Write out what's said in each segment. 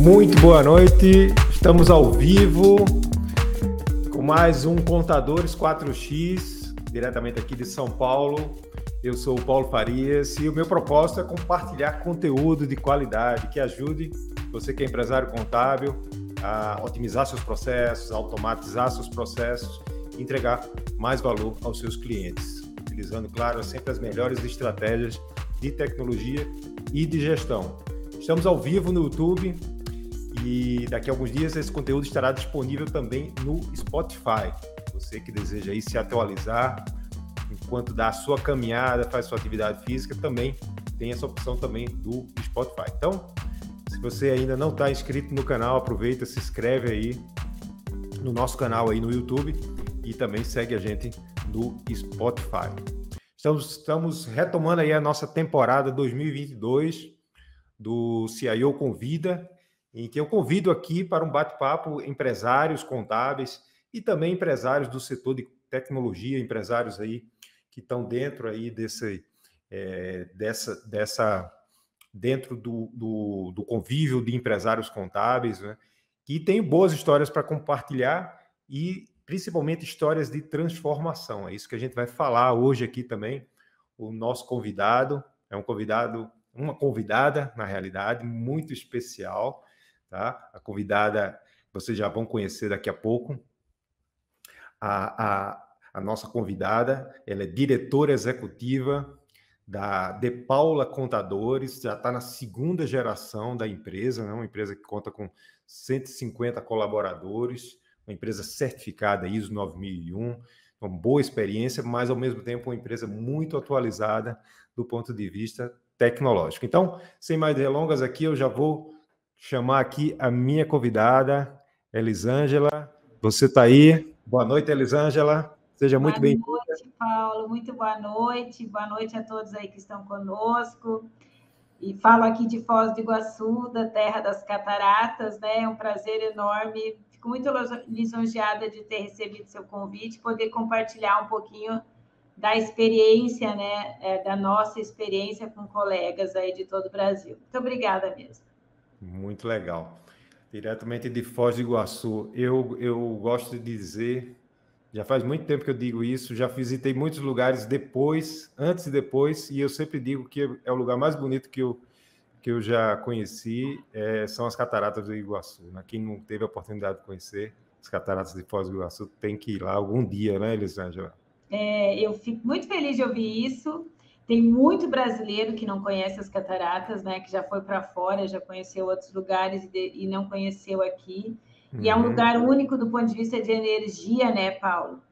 Muito boa noite, estamos ao vivo com mais um Contadores 4X, diretamente aqui de São Paulo. Eu sou o Paulo Farias e o meu propósito é compartilhar conteúdo de qualidade que ajude você que é empresário contábil a otimizar seus processos, automatizar seus processos e entregar mais valor aos seus clientes, utilizando, claro, sempre as melhores estratégias de tecnologia e de gestão. Estamos ao vivo no YouTube, e daqui a alguns dias esse conteúdo estará disponível também no Spotify. Você que deseja aí se atualizar enquanto dá a sua caminhada, faz sua atividade física, também tem essa opção também do Spotify. Então, se você ainda não está inscrito no canal, aproveita, se inscreve aí no nosso canal aí no YouTube e também segue a gente no Spotify. Estamos, estamos retomando aí a nossa temporada 2022 do CIO Convida em que eu convido aqui para um bate-papo empresários contábeis e também empresários do setor de tecnologia, empresários aí que estão dentro aí desse, é, dessa, dessa dentro do, do, do, convívio de empresários contábeis, né, que tem boas histórias para compartilhar e principalmente histórias de transformação. É isso que a gente vai falar hoje aqui também. O nosso convidado é um convidado, uma convidada, na realidade, muito especial tá? A convidada vocês já vão conhecer daqui a pouco. A, a, a nossa convidada, ela é diretora executiva da De Paula Contadores, já está na segunda geração da empresa, né? uma empresa que conta com 150 colaboradores, uma empresa certificada ISO 9001, uma boa experiência, mas ao mesmo tempo uma empresa muito atualizada do ponto de vista tecnológico. Então, sem mais delongas aqui, eu já vou chamar aqui a minha convidada, Elisângela. Você está aí? Boa noite, Elisângela. Seja boa muito bem-vinda. Boa noite, Paulo. Muito boa noite. Boa noite a todos aí que estão conosco. E falo aqui de Foz do Iguaçu, da terra das cataratas, né? É um prazer enorme. Fico muito lisonjeada de ter recebido seu convite, poder compartilhar um pouquinho da experiência, né? É, da nossa experiência com colegas aí de todo o Brasil. Muito obrigada mesmo. Muito legal. Diretamente de Foz do Iguaçu. Eu, eu gosto de dizer, já faz muito tempo que eu digo isso, já visitei muitos lugares depois, antes e depois, e eu sempre digo que é o lugar mais bonito que eu, que eu já conheci, é, são as cataratas do Iguaçu. Né? Quem não teve a oportunidade de conhecer as cataratas de Foz do Iguaçu tem que ir lá algum dia, né, Elisângela? É, eu fico muito feliz de ouvir isso. Tem muito brasileiro que não conhece as cataratas, né? Que já foi para fora, já conheceu outros lugares e, não conheceu aqui. Uhum. E é um uhum. lugar único do ponto de vista de energia, né, Paulo?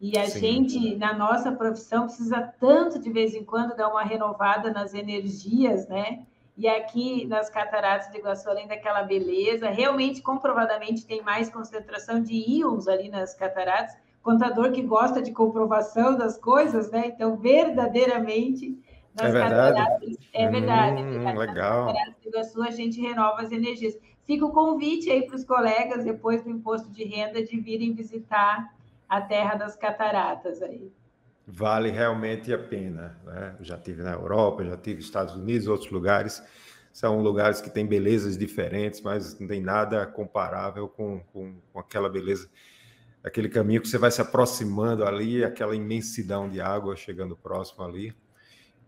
E a Sim. gente, na nossa profissão, precisa tanto de vez em quando dar uma renovada nas energias, né? E aqui nas cataratas de Iguaçu, além daquela beleza, realmente, comprovadamente, tem mais concentração de íons ali nas cataratas contador que gosta de comprovação das coisas, né? Então, verdadeiramente, nas é verdade? cataratas, é verdade, hum, é. Legal. Cataratas do Iguaçu, a gente renova as energias. Fica o convite aí para os colegas, depois do imposto de renda, de virem visitar a terra das cataratas aí. Vale realmente a pena. Né? já tive na Europa, já tive nos Estados Unidos, outros lugares. São lugares que têm belezas diferentes, mas não tem nada comparável com, com, com aquela beleza aquele caminho que você vai se aproximando ali, aquela imensidão de água chegando próximo ali.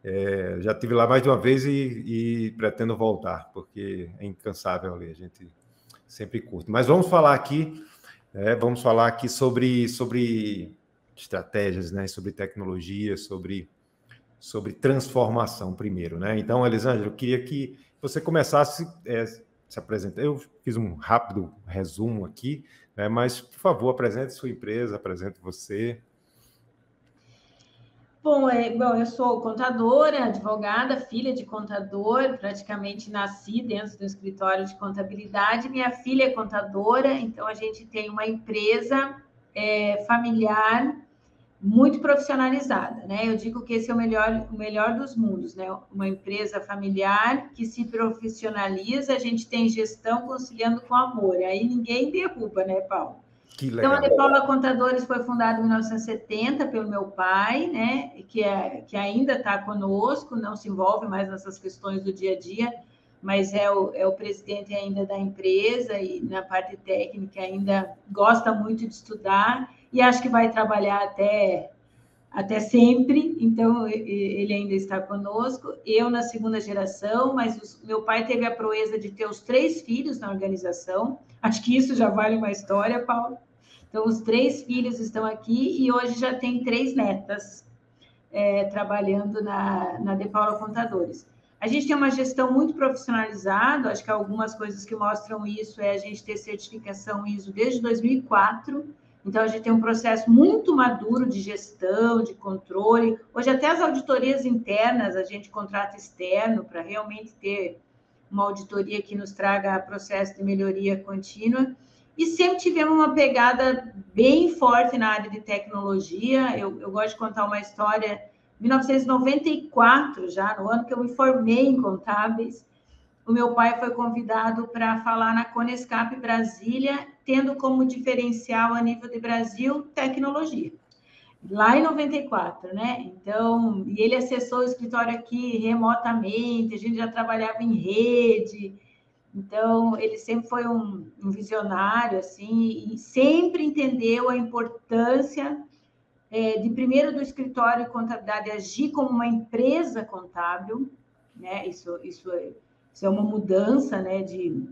É, já tive lá mais de uma vez e, e, pretendo voltar, porque é incansável ali, a gente sempre curte. Mas vamos falar aqui, é, vamos falar aqui sobre, sobre estratégias, né, sobre tecnologia, sobre, sobre transformação primeiro, né? Então, Elisângela, eu queria que você começasse é, se apresentar. Eu fiz um rápido resumo aqui, né? Mas, por favor, apresente sua empresa, apresente você. Bom, é, bom, eu sou contadora, advogada, filha de contador, praticamente nasci dentro do escritório de contabilidade. Minha filha é contadora, então a gente tem uma empresa é, familiar muito profissionalizada, né? Eu digo que esse é o melhor, o melhor dos mundos, né? Uma empresa familiar que se profissionaliza, a gente tem gestão conciliando com amor, aí ninguém derruba, né, Paulo? Que legal. Então, a De Paula Contadores foi fundada em 1970 pelo meu pai, né? Que, é, que ainda está conosco, não se envolve mais nessas questões do dia a dia, mas é o, é o presidente ainda da empresa e na parte técnica ainda gosta muito de estudar e acho que vai trabalhar até até sempre, então ele ainda está conosco. Eu na segunda geração, mas os, meu pai teve a proeza de ter os três filhos na organização. Acho que isso já vale uma história, Paulo. Então, os três filhos estão aqui e hoje já tem três netas é, trabalhando na, na De Paula Contadores. A gente tem uma gestão muito profissionalizada, acho que algumas coisas que mostram isso é a gente ter certificação ISO desde 2004, então a gente tem um processo muito maduro de gestão, de controle. Hoje até as auditorias internas a gente contrata externo para realmente ter uma auditoria que nos traga processo de melhoria contínua. E sempre tivemos uma pegada bem forte na área de tecnologia. Eu, eu gosto de contar uma história. 1994, já no ano que eu me formei em contábeis, o meu pai foi convidado para falar na Conescap Brasília, tendo como diferencial a nível de Brasil tecnologia. Lá em 94, né? Então, e ele acessou o escritório aqui remotamente, a gente já trabalhava em rede, então, ele sempre foi um, um, visionário, assim, e sempre entendeu a importância é, de, primeiro, do escritório de contabilidade agir como uma empresa contábil, né? Isso, isso, é, isso é uma mudança, né? De,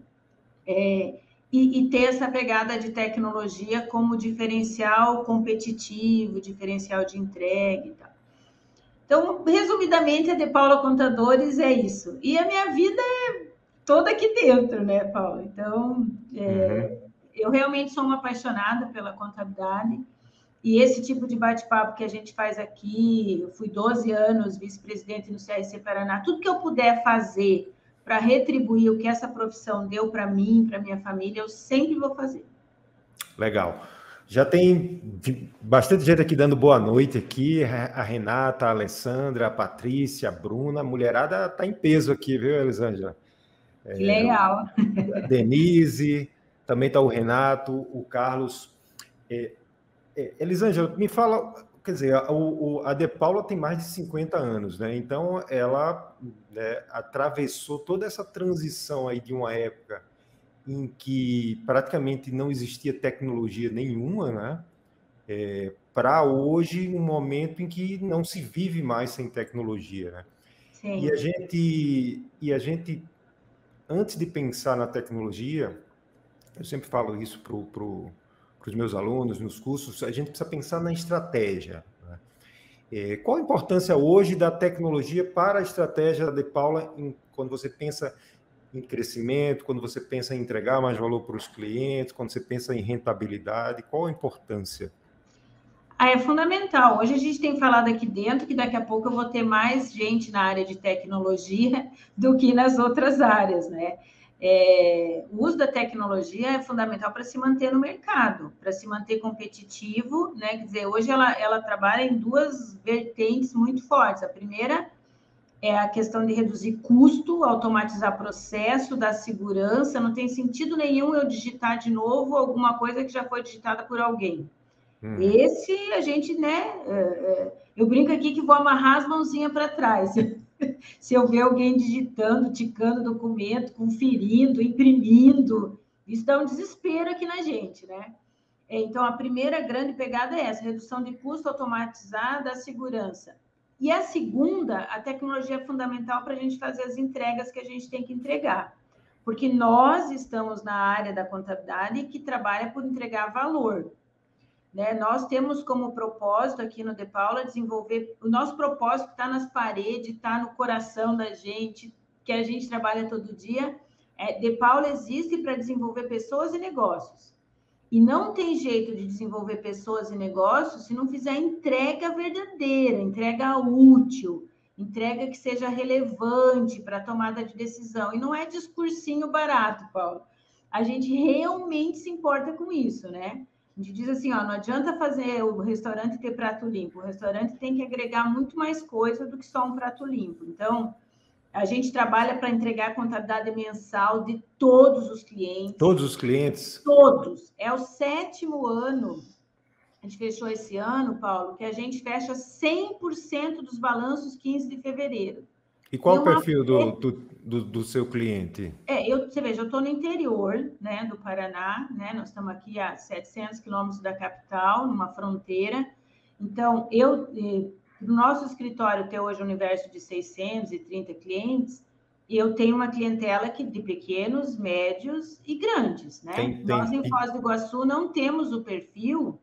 é, e, e, ter essa pegada de tecnologia como diferencial competitivo, diferencial de entrega e tal. Então, resumidamente, a De Paula Contadores é isso. E a minha vida é toda aqui dentro, né, Paulo? Então, é, uhum. eu realmente sou uma apaixonada pela contabilidade. E esse tipo de bate-papo que a gente faz aqui, eu fui 12 anos vice-presidente no CRC Paraná, tudo que eu puder fazer para retribuir o que essa profissão deu para mim, para minha família, eu sempre vou fazer. Legal. Já tem bastante gente aqui dando boa noite aqui. A Renata, a Alessandra, a Patrícia, a Bruna, a mulherada está em peso aqui, viu, Elisângela? Que legal. A Denise, também está o Renato, o Carlos. É, é, Elisângela, me fala, quer dizer, a, o, a De Paula tem mais de 50 anos, né? Então ela né, atravessou toda essa transição aí de uma época em que praticamente não existia tecnologia nenhuma, né? É, para hoje, um momento em que não se vive mais sem tecnologia, né? Sim. E a gente e a gente antes de pensar na tecnologia, eu sempre falo isso para pro, os meus alunos nos cursos, a gente precisa pensar na estratégia. Né? É, qual a importância hoje da tecnologia para a estratégia de Paula em, quando você pensa em crescimento, quando você pensa em entregar mais valor para os clientes, quando você pensa em rentabilidade, qual a importância? Ah, é fundamental. Hoje a gente tem falado aqui dentro que daqui a pouco eu vou ter mais gente na área de tecnologia do que nas outras áreas, né? É, o uso da tecnologia é fundamental para se manter no mercado, para se manter competitivo, né? Quer dizer, hoje ela, ela trabalha em duas vertentes muito fortes. A primeira é a questão de reduzir custo, automatizar processo, dar segurança. Não tem sentido nenhum eu digitar de novo alguma coisa que já foi digitada por alguém. Uhum. Esse a gente, né? É, é, eu brinco aqui que vou amarrar as mãozinhas para trás. Se eu ver alguém digitando, ticando documento, conferindo, imprimindo, isso dá um desespero aqui na gente, né? É, então, a primeira grande pegada é essa: redução de custo automatizada, a segurança. E a segunda, a tecnologia é fundamental para a gente fazer as entregas que a gente tem que entregar. Porque nós estamos na área da contabilidade que trabalha por entregar valor. Né? Nós temos como propósito aqui no De Paula desenvolver o nosso propósito está nas paredes, está no coração da gente, que a gente trabalha todo dia. É, De Paula existe para desenvolver pessoas e negócios. E não tem jeito de desenvolver pessoas e negócios se não fizer entrega verdadeira, entrega útil, entrega que seja relevante para a tomada de decisão. E não é discursinho barato, Paulo. A gente realmente se importa com isso, né? A gente diz assim, ó, não adianta fazer o restaurante ter prato limpo. O restaurante tem que agregar muito mais coisa do que só um prato limpo. Então, a gente trabalha para entregar a contabilidade mensal de todos os clientes. Todos os clientes? Todos. É o sétimo ano. A gente fechou esse ano, Paulo, que a gente fecha 100% dos balanços 15 de fevereiro. E qual o perfil do, do, do, do, seu cliente? É, eu, você veja, eu estou no interior né, do Paraná, né? Nós estamos aqui a 700 quilômetros da capital, numa fronteira. Então, eu, eh, no nosso escritório, ter hoje um universo de 630 clientes, eu tenho uma clientela que, de pequenos, médios e grandes, né? Tem, tem, Nós, em Foz do Iguaçu, não temos o perfil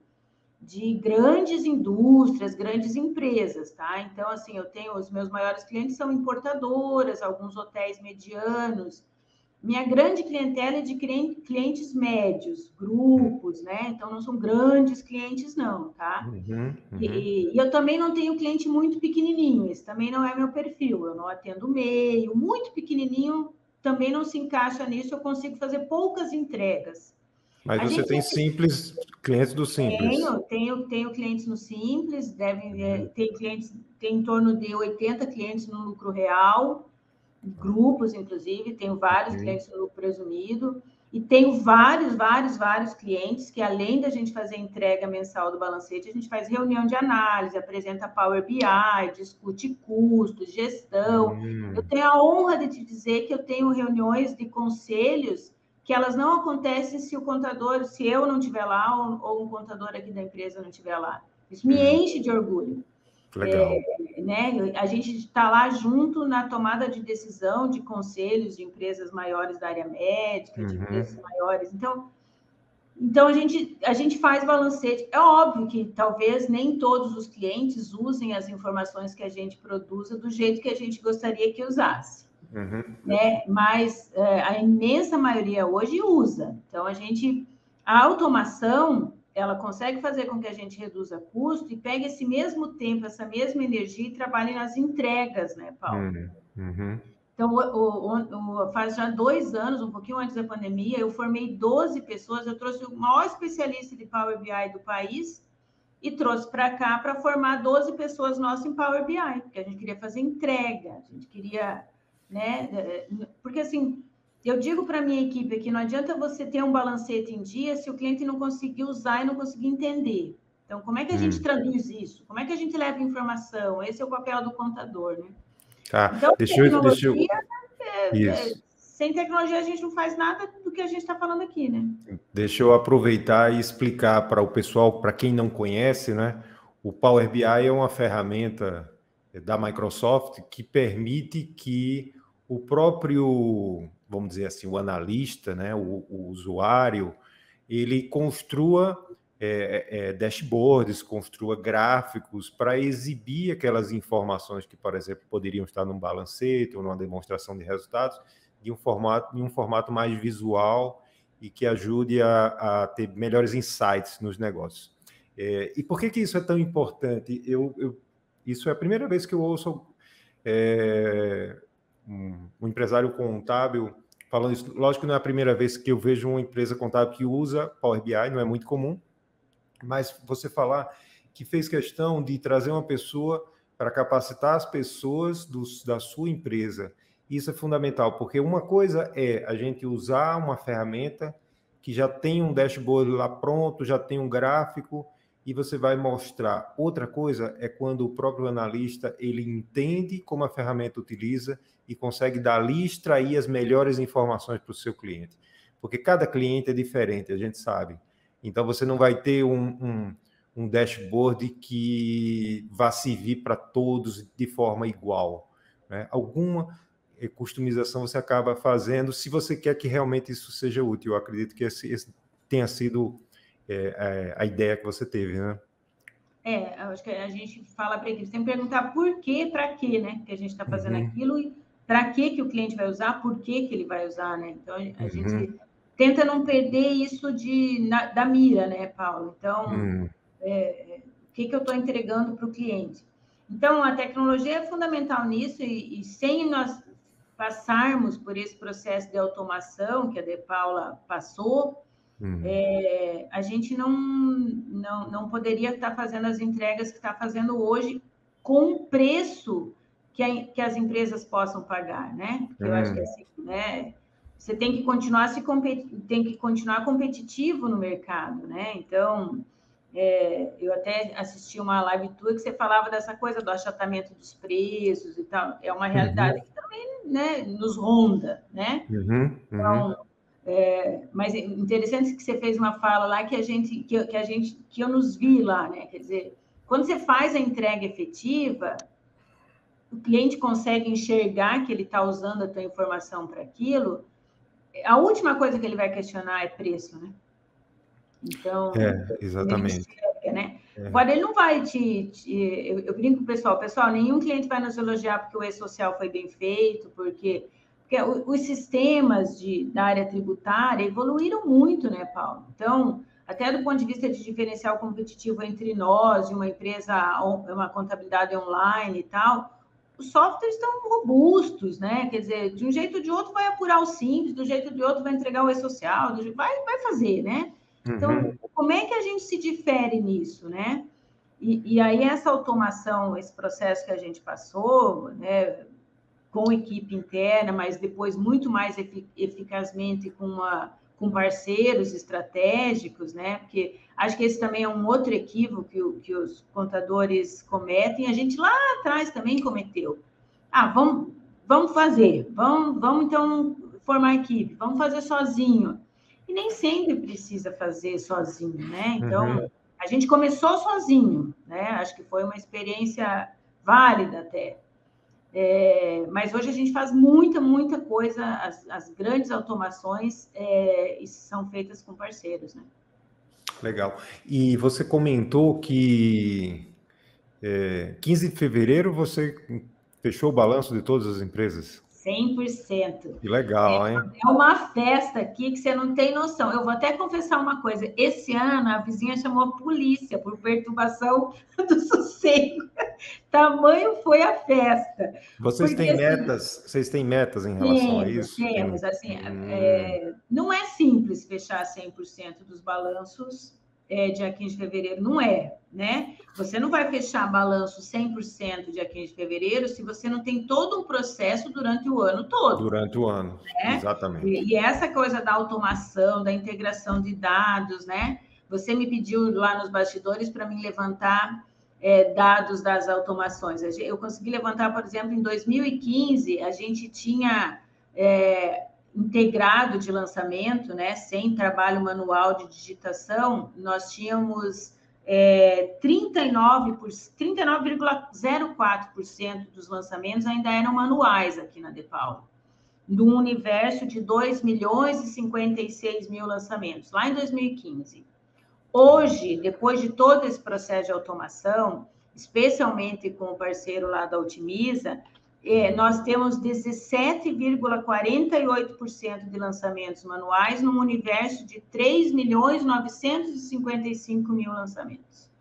de grandes indústrias, grandes empresas, tá? Então, assim, eu tenho os meus maiores clientes são importadoras, alguns hotéis medianos. Minha grande clientela é de clientes médios, grupos, né? Então, não são grandes clientes, não, tá? Uhum, uhum. E, e, eu também não tenho cliente muito pequenininho, esse também não é meu perfil. Eu não atendo meio, muito pequenininho também não se encaixa nisso. Eu consigo fazer poucas entregas. Mas a você tem simples, clientes do simples? Tenho, tenho, tenho clientes no simples, devem é, tem clientes, tem em torno de 80 clientes no lucro real, grupos, inclusive, tenho vários uhum. clientes no lucro presumido, e tenho vários, vários, vários clientes que, além da gente fazer entrega mensal do balancete, a gente faz reunião de análise, apresenta Power BI, discute custos, gestão. Uhum. Eu tenho a honra de te dizer que eu tenho reuniões de conselhos que elas não acontecem se o contador, se eu não estiver lá ou, ou um contador aqui da empresa não estiver lá. Isso me uhum. enche de orgulho. Legal. É, né? A gente está lá junto na tomada de decisão de conselhos de empresas maiores da área médica, de uhum. empresas maiores. Então, então a gente, a gente faz balancete. É óbvio que talvez nem todos os clientes usem as informações que a gente produza do jeito que a gente gostaria que usasse. Uhum. Né? Mas é, a imensa maioria hoje usa. Então, a gente, a automação, ela consegue fazer com que a gente reduza custo e pegue esse mesmo tempo, essa mesma energia e trabalhe nas entregas, né, Paulo? Uhum. uhum. Então, o, o, o, faz já dois anos, um pouquinho antes da pandemia, eu formei 12 pessoas, eu trouxe o maior especialista de Power BI do país e trouxe para cá para formar 12 pessoas nossas em Power BI, porque a gente queria fazer entrega, a gente queria né? É, é, porque assim, eu digo para minha equipe que não adianta você ter um balancete em dia se o cliente não conseguir usar e não conseguir entender. Então, como é que a hum. gente traduz isso? Como é que a gente leva informação? Esse é o papel do contador, né? Tá, então, deixa eu, deixa eu... É, é, sem tecnologia a gente não faz nada do que a gente está falando aqui, né? Deixa eu aproveitar e explicar para o pessoal, para quem não conhece, né? O Power BI é uma ferramenta da Microsoft que permite que o próprio, vamos dizer assim, o analista, né, o, o usuário, ele construa é, é, dashboards, construa gráficos para exibir aquelas informações que, por exemplo, poderiam estar num balancete ou numa demonstração de resultados, de um formato, em um formato mais visual e que ajude a, a ter melhores insights nos negócios. É, e por que, que isso é tão importante? Eu, eu, isso é a primeira vez que eu ouço é, um, um empresário contábil falando isso. Lógico que não é a primeira vez que eu vejo uma empresa contábil que usa Power BI, não é muito comum, mas você falar que fez questão de trazer uma pessoa para capacitar as pessoas do, da sua empresa. Isso é fundamental, porque uma coisa é a gente usar uma ferramenta que já tem um dashboard lá pronto, já tem um gráfico, e você vai mostrar. Outra coisa é quando o próprio analista ele entende como a ferramenta utiliza e consegue dali extrair as melhores informações para o seu cliente. Porque cada cliente é diferente, a gente sabe. Então você não vai ter um, um, um dashboard que vá servir para todos de forma igual. Né? Alguma customização você acaba fazendo se você quer que realmente isso seja útil. Eu acredito que esse, esse tenha sido é, é, a ideia que você teve, né? É, acho que a gente fala para a equipe, sempre perguntar por quê, para quê, né? Que a gente está fazendo uhum. aquilo e para que que o cliente vai usar, por que que ele vai usar, né? Então a uhum. gente tenta não perder isso de, na, da mira, né, Paulo? Então, uhum. é, o que que eu estou entregando para o cliente? Então a tecnologia é fundamental nisso e, e sem nós passarmos por esse processo de automação que a De Paula passou, Uhum. É, a gente não, não, não poderia estar fazendo as entregas que está fazendo hoje com o preço que, a, que as empresas possam pagar, né? Eu acho que uhum. assim, né? Você tem que continuar se tem que continuar competitivo no mercado, né? Então, É, eu até assisti uma live tua que você falava dessa coisa do achatamento dos preços e tal. É uma realidade uhum. que também né, nos ronda, né? Uhum, uhum. Então, é, mas interessante que você fez uma fala lá que a gente, que, que, a gente, que eu nos vi lá, né? Quer dizer, quando você faz a entrega efetiva, o cliente consegue enxergar que ele está usando a tua informação para aquilo. A última coisa que ele vai questionar é preço, né? Então, é, exatamente. Enxerga, né? É. Agora, ele não vai te. te eu, eu, brinco com o pessoal, pessoal, nenhum cliente vai nos elogiar porque o e-social foi bem feito, porque, porque os sistemas de, da área tributária evoluíram muito, né, Paulo? Então, até do ponto de vista de diferencial competitivo entre nós, de uma empresa, uma contabilidade online e tal, os softwares estão robustos, né? Quer dizer, de um jeito ou de outro vai apurar o simples, do jeito de outro vai entregar o e-social, vai, vai fazer, né? Então, uhum. como é que a gente se difere nisso, né? E, e, aí, essa automação, esse processo que a gente passou, né, com equipe interna, mas depois muito mais eficazmente com, uma, com parceiros estratégicos, né? Porque acho que esse também é um outro equívoco que, que os contadores cometem, a gente lá atrás também cometeu. Ah, vamos, vamos fazer, vamos, vamos então formar equipe, vamos fazer sozinho e nem sempre precisa fazer sozinho, né? Então, uhum. a gente começou sozinho, né? Acho que foi uma experiência válida até. É, mas hoje a gente faz muita, muita coisa, as, as grandes automações é, são feitas com parceiros, né? Legal. E você comentou que é, 15 de fevereiro você fechou o balanço de todas as empresas. 100%. Que legal, é, hein? É uma festa aqui que você não tem noção. Eu vou até confessar uma coisa. Esse ano, a vizinha chamou a polícia por perturbação do sossego. Tamanho foi a festa. Vocês Porque, têm assim, metas? Vocês têm metas em relação temos, a isso? Temos. Assim, hum. é, não é simples fechar 100% dos balanços é, dia 15 de fevereiro. Não é, né? Você não vai fechar balanço 100% dia 15 de fevereiro se você não tem todo um processo durante o ano todo. Durante o ano, né? exatamente. E, e essa coisa da automação, da integração de dados, né? Você me pediu lá nos bastidores para me levantar é, dados das automações. Eu consegui levantar, por exemplo, em 2015, a gente tinha é, integrado de lançamento, né, sem trabalho manual de digitação, nós tínhamos é, 39,04% dos lançamentos ainda eram manuais aqui na DePaulo, num universo de 2 milhões e 56 mil lançamentos, lá em 2015. Hoje, depois de todo esse processo de automação, especialmente com o parceiro lá da Otimiza, é, nós temos 17,48% de lançamentos manuais num universo de 3 milhões 955 mil lançamentos.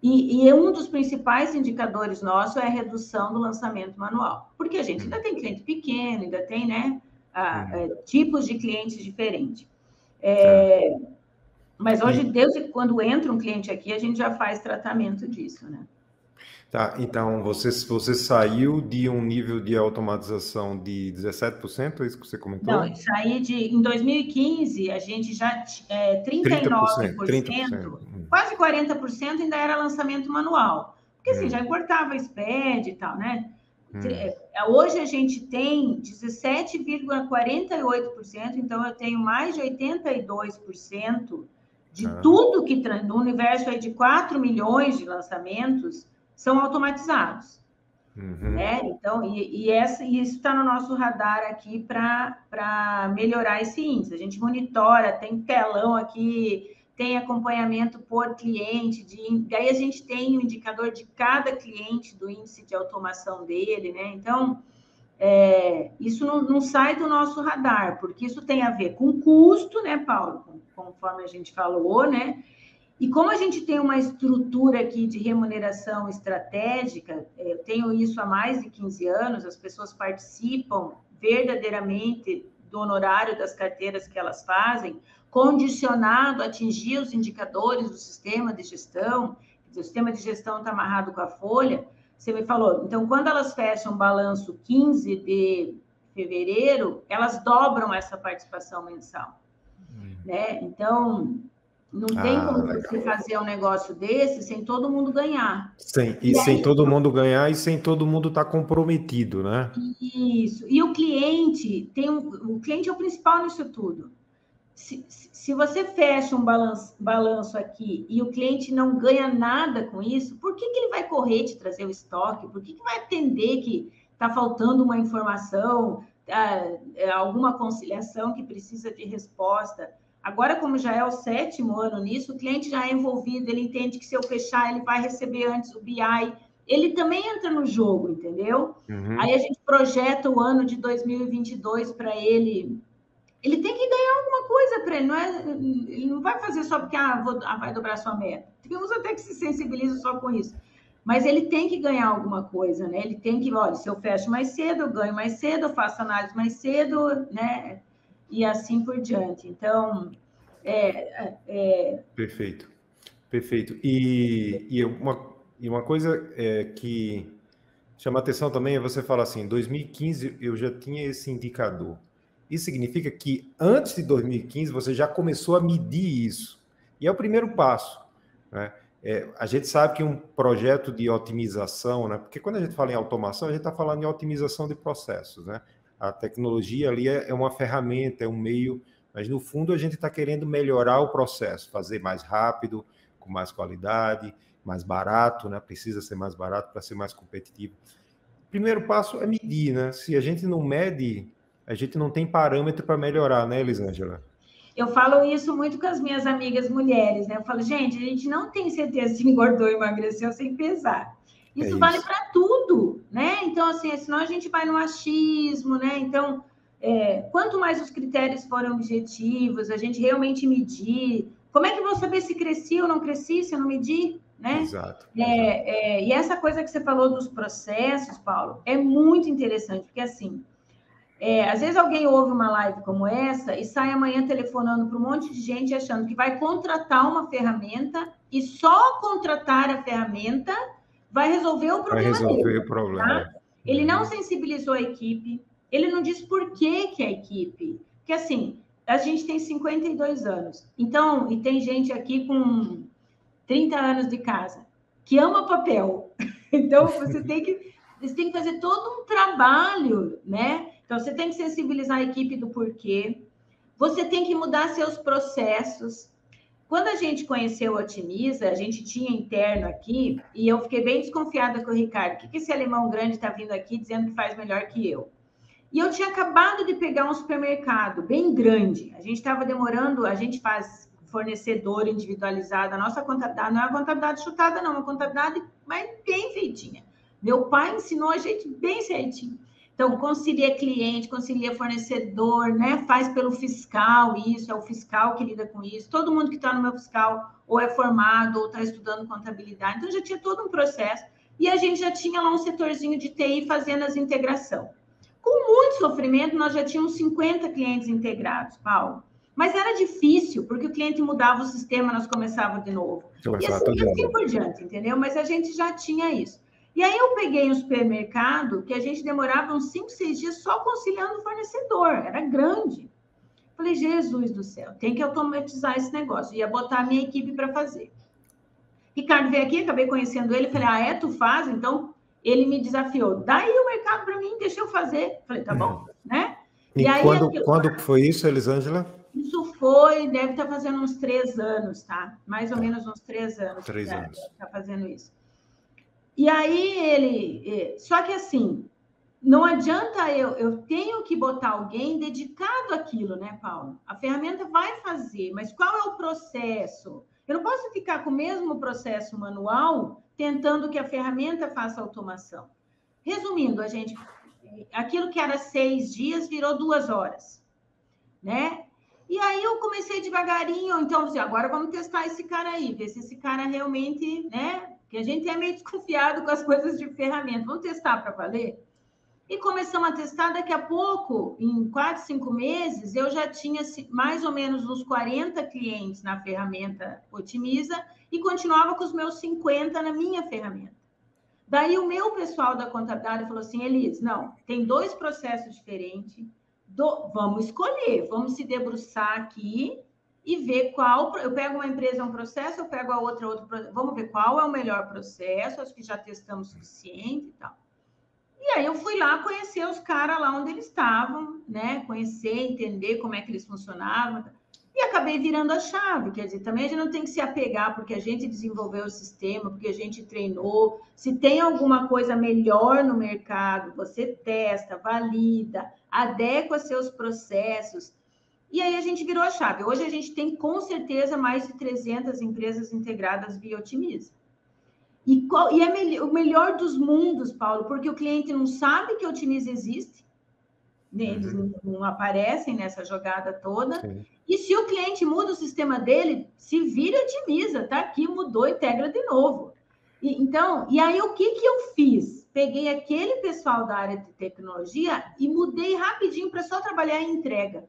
E, e, um dos principais indicadores nossos é a redução do lançamento manual, porque a gente ainda tem cliente pequeno, ainda tem né, a, a, é, tipos de clientes diferentes. É, mas hoje, desde quando entra um cliente aqui, a gente já faz tratamento disso, né? Tá, então você, você saiu de um nível de automatização de 17%, é isso que você comentou? Não, saí de. Em 2015, a gente já. É, 39%, 30%, 30%, quase 40% ainda era lançamento manual. Porque assim, hum. já importava SPED e tal, né? Hum. É, hoje a gente tem 17,48%, então eu tenho mais de 82% de ah. tudo que no universo aí de 4 milhões de lançamentos são automatizados. Uhum. Né? Então, e, e, essa, e isso está no nosso radar aqui para melhorar esse índice. A gente monitora, tem telão aqui, tem acompanhamento por cliente, de, daí a gente tem o um indicador de cada cliente do índice de automação dele, né? Então, é, isso não, não, sai do nosso radar, porque isso tem a ver com custo, né, Paulo? Conforme a gente falou, né? E como a gente tem uma estrutura aqui de remuneração estratégica, é, eu tenho isso há mais de 15 anos, as pessoas participam verdadeiramente do honorário das carteiras que elas fazem, condicionado a atingir os indicadores do sistema de gestão, o sistema de gestão está amarrado com a folha. Você me falou, então, quando elas fecham o balanço 15 de fevereiro, elas dobram essa participação mensal. Hum. Né? Então, Não tem ah, como legal. você fazer um negócio desse sem todo mundo ganhar. Sem, e, e sem aí, todo mundo ganhar e sem todo mundo estar tá comprometido, né? Isso. E o cliente tem um, o cliente é o principal nisso tudo. Se, se você fecha um balanço, balanço aqui e o cliente não ganha nada com isso, por que, que ele vai correr te trazer o estoque? Por que, que vai atender que está faltando uma informação, ah, é, alguma conciliação que precisa de resposta? Agora, como já é o sétimo ano nisso, o cliente já é envolvido, ele entende que se eu fechar, ele vai receber antes o BI. Ele também entra no jogo, entendeu? Uhum. Aí a gente projeta o ano de 2022 para ele. Ele tem que ganhar alguma coisa para ele, não é? Ele não vai fazer só porque ah, vou, ah, vai dobrar sua meta. Tem uns até que se sensibilizam só com isso. Mas ele tem que ganhar alguma coisa, né? Ele tem que, olha, se eu fecho mais cedo, eu ganho mais cedo, eu faço análise mais cedo, né? E assim por diante. Então, é, é... perfeito, perfeito. E, e, uma, e uma coisa é, que chama atenção também é você falar assim: em 2015 eu já tinha esse indicador. Isso significa que antes de 2015 você já começou a medir isso. E é o primeiro passo. Né? É, a gente sabe que um projeto de otimização, né? porque quando a gente fala em automação, a gente está falando em otimização de processos. Né? A tecnologia ali é, é uma ferramenta, é um meio, mas no fundo a gente está querendo melhorar o processo, fazer mais rápido, com mais qualidade, mais barato, né? Precisa ser mais barato para ser mais competitivo. Primeiro passo é medir, né? Se a gente não mede, a gente não tem parâmetro para melhorar, né, Elisângela? Eu falo isso muito com as minhas amigas mulheres, né? Eu falo, gente, a gente não tem certeza se engordou emagreceu sem pesar. Isso, é isso. vale para tudo, né? Então, assim, senão a gente vai no achismo, né? Então, é, quanto mais os critérios forem objetivos, a gente realmente medir. Como é que eu vou saber se cresci ou não cresci, se eu não medir? Né? Exato. É, é, e essa coisa que você falou dos processos, Paulo, é muito interessante, porque assim, é, às vezes alguém ouve uma live como essa e sai amanhã telefonando para um monte de gente achando que vai contratar uma ferramenta e só contratar a ferramenta vai resolver o problema. Vai resolver dele, o problema. Tá? Ele não sensibilizou a equipe, ele não disse por que, que a equipe. Porque assim, a gente tem 52 anos. Então, e tem gente aqui com 30 anos de casa que ama papel. Então, você tem que você tem que fazer todo um trabalho, né? Então, você tem que sensibilizar a equipe do porquê. Você tem que mudar seus processos. Quando a gente conheceu o Otimiza, a gente tinha interno aqui, e eu fiquei bem desconfiada com o Ricardo. O que, que esse alemão grande está vindo aqui dizendo que faz melhor que eu? E eu tinha acabado de pegar um supermercado bem grande. A gente estava demorando, a gente faz fornecedor individualizado. A nossa contabilidade não é uma contabilidade chutada, não, é uma contabilidade mas bem feitinha. Meu pai ensinou a gente bem certinho. Então, concilia cliente, concilia fornecedor, né? Faz pelo fiscal isso, é o fiscal que lida com isso. Todo mundo que está no meu fiscal ou é formado ou está estudando contabilidade. Então, já tinha todo um processo. E a gente já tinha lá um setorzinho de TI fazendo as integração. Com muito sofrimento, nós já tínhamos 50 clientes integrados, Paulo. Mas era difícil, porque o cliente mudava o sistema, nós começávamos de novo. e assim, assim por diante, entendeu? Mas a gente já tinha isso. E aí eu peguei um supermercado que a gente demorava uns 5, 6 dias só conciliando o fornecedor, era grande. Falei, Jesus do céu, tem que automatizar esse negócio. Ia botar a minha equipe para fazer. Ricardo veio aqui, acabei conhecendo ele, falei, ah, é, tu faz? Então, ele me desafiou, daí o mercado para mim, deixa eu fazer. Falei, tá bom, né? E, e aí, quando, aquilo... quando foi isso, Elisângela? Isso foi, deve estar tá fazendo uns três anos, tá? Mais ou menos uns três anos. Três anos. Está fazendo isso. E aí ele. É, só que assim, não adianta eu, eu tenho que botar alguém dedicado àquilo, né, Paulo? A ferramenta vai fazer, mas qual é o processo? Eu não posso ficar com o mesmo processo manual tentando que a ferramenta faça automação. Resumindo, a gente, aquilo que era seis dias virou duas horas, né? E aí eu comecei devagarinho, então, assim, agora vamos testar esse cara aí, ver se esse cara realmente, né, que a gente é meio desconfiado com as coisas de ferramenta. Vamos testar para valer? E começamos a testar, daqui a pouco, em quatro, cinco meses, eu já tinha mais ou menos uns 40 clientes na ferramenta Otimiza e continuava com os meus 50 na minha ferramenta. Daí o meu pessoal da contabilidade falou assim, Elis, não, tem dois processos diferentes, do, vamos escolher, vamos se debruçar aqui e ver qual. Eu pego uma empresa, um processo, eu pego a outra, outro Vamos ver qual é o melhor processo, acho que já testamos o suficiente e tal. E aí eu fui lá conhecer os caras lá onde eles estavam, né? Conhecer, entender como é que eles funcionavam. E acabei virando a chave, quer dizer, também a gente não tem que se apegar porque a gente desenvolveu o sistema, porque a gente treinou. Se tem alguma coisa melhor no mercado, você testa, valida, adequa seus processos. E aí a gente virou a chave. Hoje a gente tem com certeza mais de 300 empresas integradas via Otimiza. E, qual, e é o melhor dos mundos, Paulo, porque o cliente não sabe que Otimiza existe, né? eles uhum. não, não, aparecem nessa jogada toda. Sim. E se o cliente muda o sistema dele, se vira otimiza, tá aqui, mudou, integra de novo. E, então, e aí o que, que eu fiz? Peguei aquele pessoal da área de tecnologia e mudei rapidinho para só trabalhar em entrega.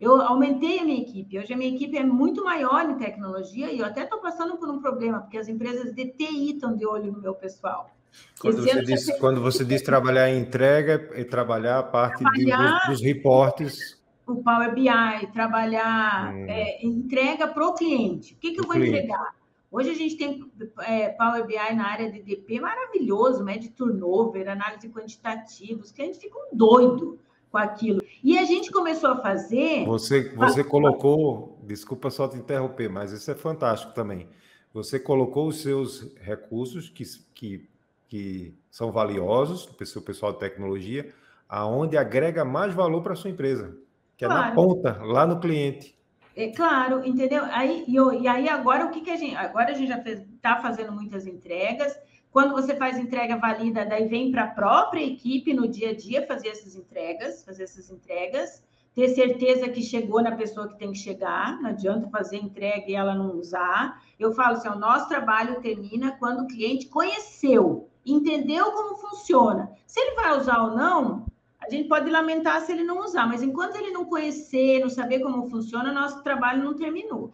Eu aumentei a minha equipe. Hoje a minha equipe é muito maior em tecnologia e eu até estou passando por um problema, porque as empresas de TI estão de olho no meu pessoal. Quando você, diz, quando você diz trabalhar em entrega, é trabalhar a parte trabalhar... de, dos, dos reportes o Power BI, trabalhar hum. é, entrega para o cliente. O que, que eu vou cliente. entregar? Hoje a gente tem é, Power BI na área de DP maravilhoso, mede turnover, análise quantitativa. Os clientes ficam doidos com aquilo. E a gente começou a fazer. Você, você colocou, desculpa só te interromper, mas isso é fantástico também. Você colocou os seus recursos que, que, que são valiosos, o pessoal de tecnologia, aonde agrega mais valor para a sua empresa que é claro. na ponta, lá no cliente. É claro, entendeu? Aí, e, e aí agora o que, que a gente. Agora a gente já está fazendo muitas entregas. Quando você faz entrega valida, daí vem para a própria equipe no dia a dia fazer essas entregas, fazer essas entregas, ter certeza que chegou na pessoa que tem que chegar, não adianta fazer entrega e ela não usar. Eu falo assim: o nosso trabalho termina quando o cliente conheceu, entendeu como funciona. Se ele vai usar ou não, a gente pode lamentar se ele não usar, mas enquanto ele não conhecer, não saber como funciona, nosso trabalho não terminou.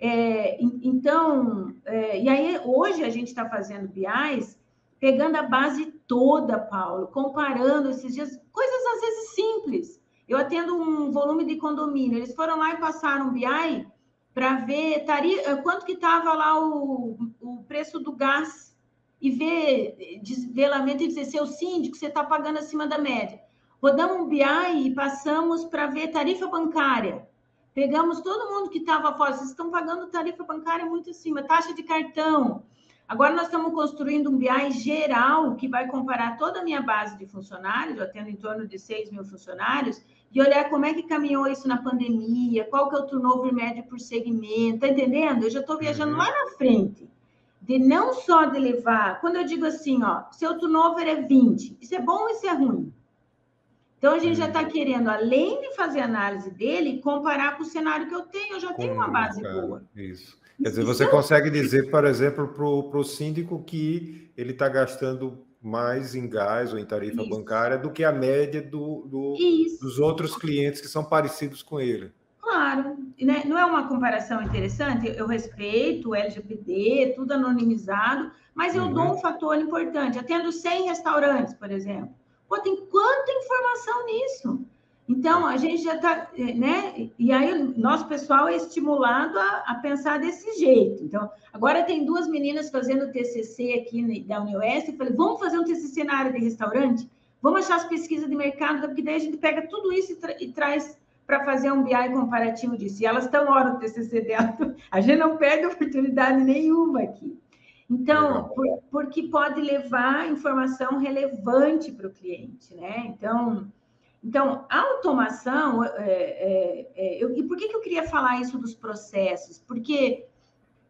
É, então, é, e aí hoje a gente está fazendo BIs, pegando a base toda, Paulo, comparando esses dias, coisas às vezes simples. Eu atendo um volume de condomínio, eles foram lá e passaram BI para ver tarifa, quanto que estava lá o, o preço do gás e ver desvelamento e dizer, seu síndico, você está pagando acima da média. Rodamos um BI e passamos para ver tarifa bancária. Pegamos todo mundo que estava fora, vocês estão pagando tarifa bancária muito acima, taxa de cartão. Agora nós estamos construindo um BI geral que vai comparar toda a minha base de funcionários, eu atendo em torno de 6 mil funcionários, e olhar como é que caminhou isso na pandemia, qual que é o turnover médio por segmento, tá entendendo? Eu já estou viajando uhum. lá na frente. De não só de levar, quando eu digo assim, ó, seu turnover é 20, isso é bom ou isso é ruim? Então, a gente já está uhum. querendo, além de fazer análise dele, comparar com o cenário que eu tenho. Eu já tenho uma base boa. Isso. Quer dizer, você consegue dizer, por exemplo, para o síndico que ele está gastando mais em gás ou em tarifa Isso. bancária do que a média do, do dos outros clientes que são parecidos com ele. Claro, né? não é uma comparação interessante? Eu respeito o LGPD, tudo anonimizado, mas eu uhum. dou um fator importante. Atendo 100 restaurantes, por exemplo. Pô, tem quanta informação nisso? Então, a gente já está, né? E aí, nosso pessoal é estimulado a, a, pensar desse jeito. Então, agora tem duas meninas fazendo TCC aqui da Unioeste. Eu falei, vamos fazer um TCC na área de restaurante? Vamos achar as pesquisas de mercado, porque daí a gente pega tudo isso e, tra e traz para fazer um BI comparativo disso. E elas estão hora no TCC dela. A gente não perde oportunidade nenhuma aqui. Então, por, porque pode levar informação relevante para o cliente, né? Então, então a automação, é, é, é, eu, e por que, que eu queria falar isso dos processos? Porque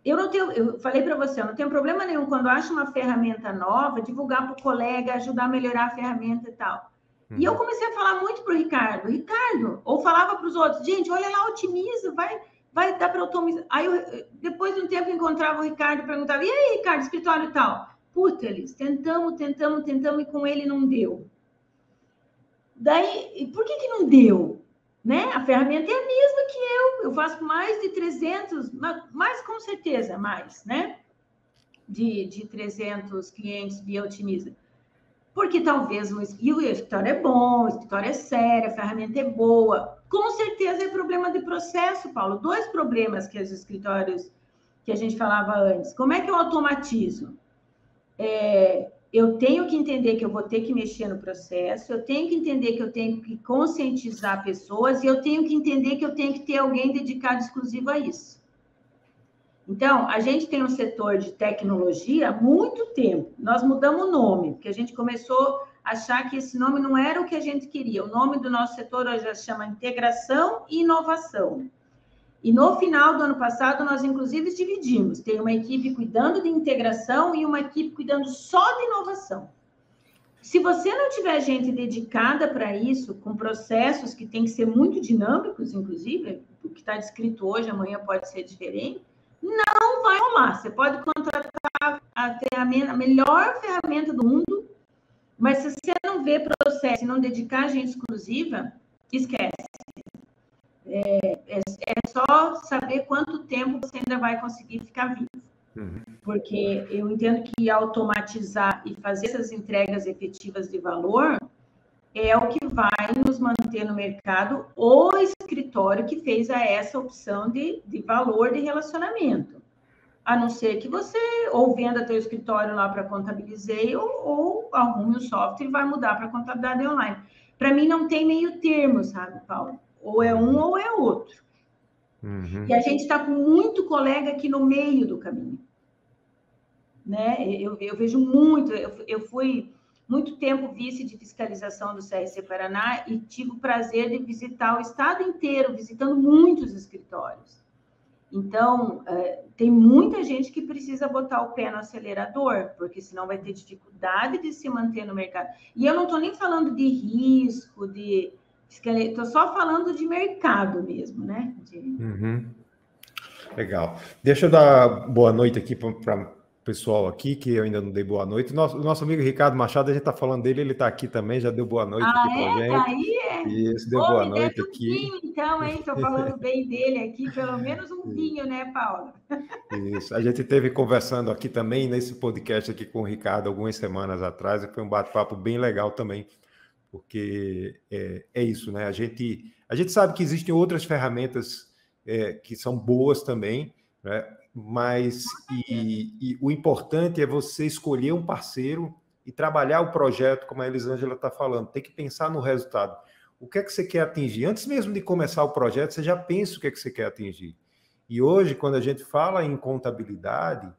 eu não tenho, eu falei para você, eu não tenho problema nenhum quando eu acho uma ferramenta nova, divulgar para o colega, ajudar a melhorar a ferramenta e tal. E eu uhum. comecei a falar muito para o Ricardo, Ricardo, ou falava para os outros, gente, olha lá, otimiza, vai vai dar para automatizar. Aí, eu, depois de um tempo, encontrava o Ricardo e perguntava: e aí, Ricardo, escritório e tal? Puta, eles tentamos, tentamos, tentamos e com ele não deu. Daí, por que, que não deu? Né? A ferramenta é a mesma que eu, eu faço mais de 300, mais com certeza, mais, né? De, de 300 clientes via Otimiza. Porque talvez e o escritório é bom, o escritório é sério, a ferramenta é boa, Com certeza é problema de processo, Paulo. Dois problemas que os escritórios que a gente falava antes. Como é que eu automatizo? É, eu tenho que entender que eu vou ter que mexer no processo, eu tenho que entender que eu tenho que conscientizar pessoas e eu tenho que entender que eu tenho que ter alguém dedicado exclusivo a isso. Então, a gente tem um setor de tecnologia há muito tempo. Nós mudamos o nome, porque a gente começou achar que esse nome não era o que a gente queria. O nome do nosso setor hoje já chama Integração e Inovação. E no final do ano passado, nós inclusive dividimos. Tem uma equipe cuidando de integração e uma equipe cuidando só de inovação. Se você não tiver gente dedicada para isso, com processos que têm que ser muito dinâmicos, inclusive, o que está descrito hoje, amanhã pode ser diferente, não vai rolar. Você pode contratar a, a melhor ferramenta do mundo, mas se você não vê processo e não dedicar gente exclusiva, esquece. É, é, é, só saber quanto tempo você ainda vai conseguir ficar vivo. Uhum. Porque eu entendo que automatizar e fazer essas entregas efetivas de valor é o que vai nos manter no mercado o escritório que fez a essa opção de, de valor de relacionamento. A não ser que você ou venda teu escritório lá para contabilizar ou, ou arrume o software e vai mudar para contabilidade online. Para mim não tem meio termo, sabe, Paulo? Ou é um ou é outro. Uhum. E a gente está com muito colega aqui no meio do caminho. Né? Eu, eu vejo muito, eu, eu fui muito tempo vice de fiscalização do CRC Paraná e tive o prazer de visitar o estado inteiro, visitando muitos escritórios. Então, é, tem muita gente que precisa botar o pé no acelerador, porque senão vai ter dificuldade de se manter no mercado. E eu não estou nem falando de risco, de. Estou só falando de mercado mesmo, né? De... Uhum. Legal. Deixa eu dar boa noite aqui para pessoal aqui, que eu ainda não dei boa noite. Nosso, nosso amigo Ricardo Machado, a gente está falando dele, ele está aqui também, já deu boa noite ah, aqui é? gente. Aí é? Isso, deu Ô, boa noite aqui. Um vinho, então, hein? Estou falando bem dele aqui, pelo menos um vinho, né, Paulo? Isso. A gente teve conversando aqui também, nesse podcast aqui com o Ricardo, algumas semanas atrás, e foi um bate-papo bem legal também, porque é, é, isso, né? A gente, a gente sabe que existem outras ferramentas é, que são boas também, né? Mas e, e o importante é você escolher um parceiro e trabalhar o projeto, como a Elisângela está falando. Tem que pensar no resultado. O que é que você quer atingir? Antes mesmo de começar o projeto, você já pensa o que é que você quer atingir. E hoje, quando a gente fala em contabilidade,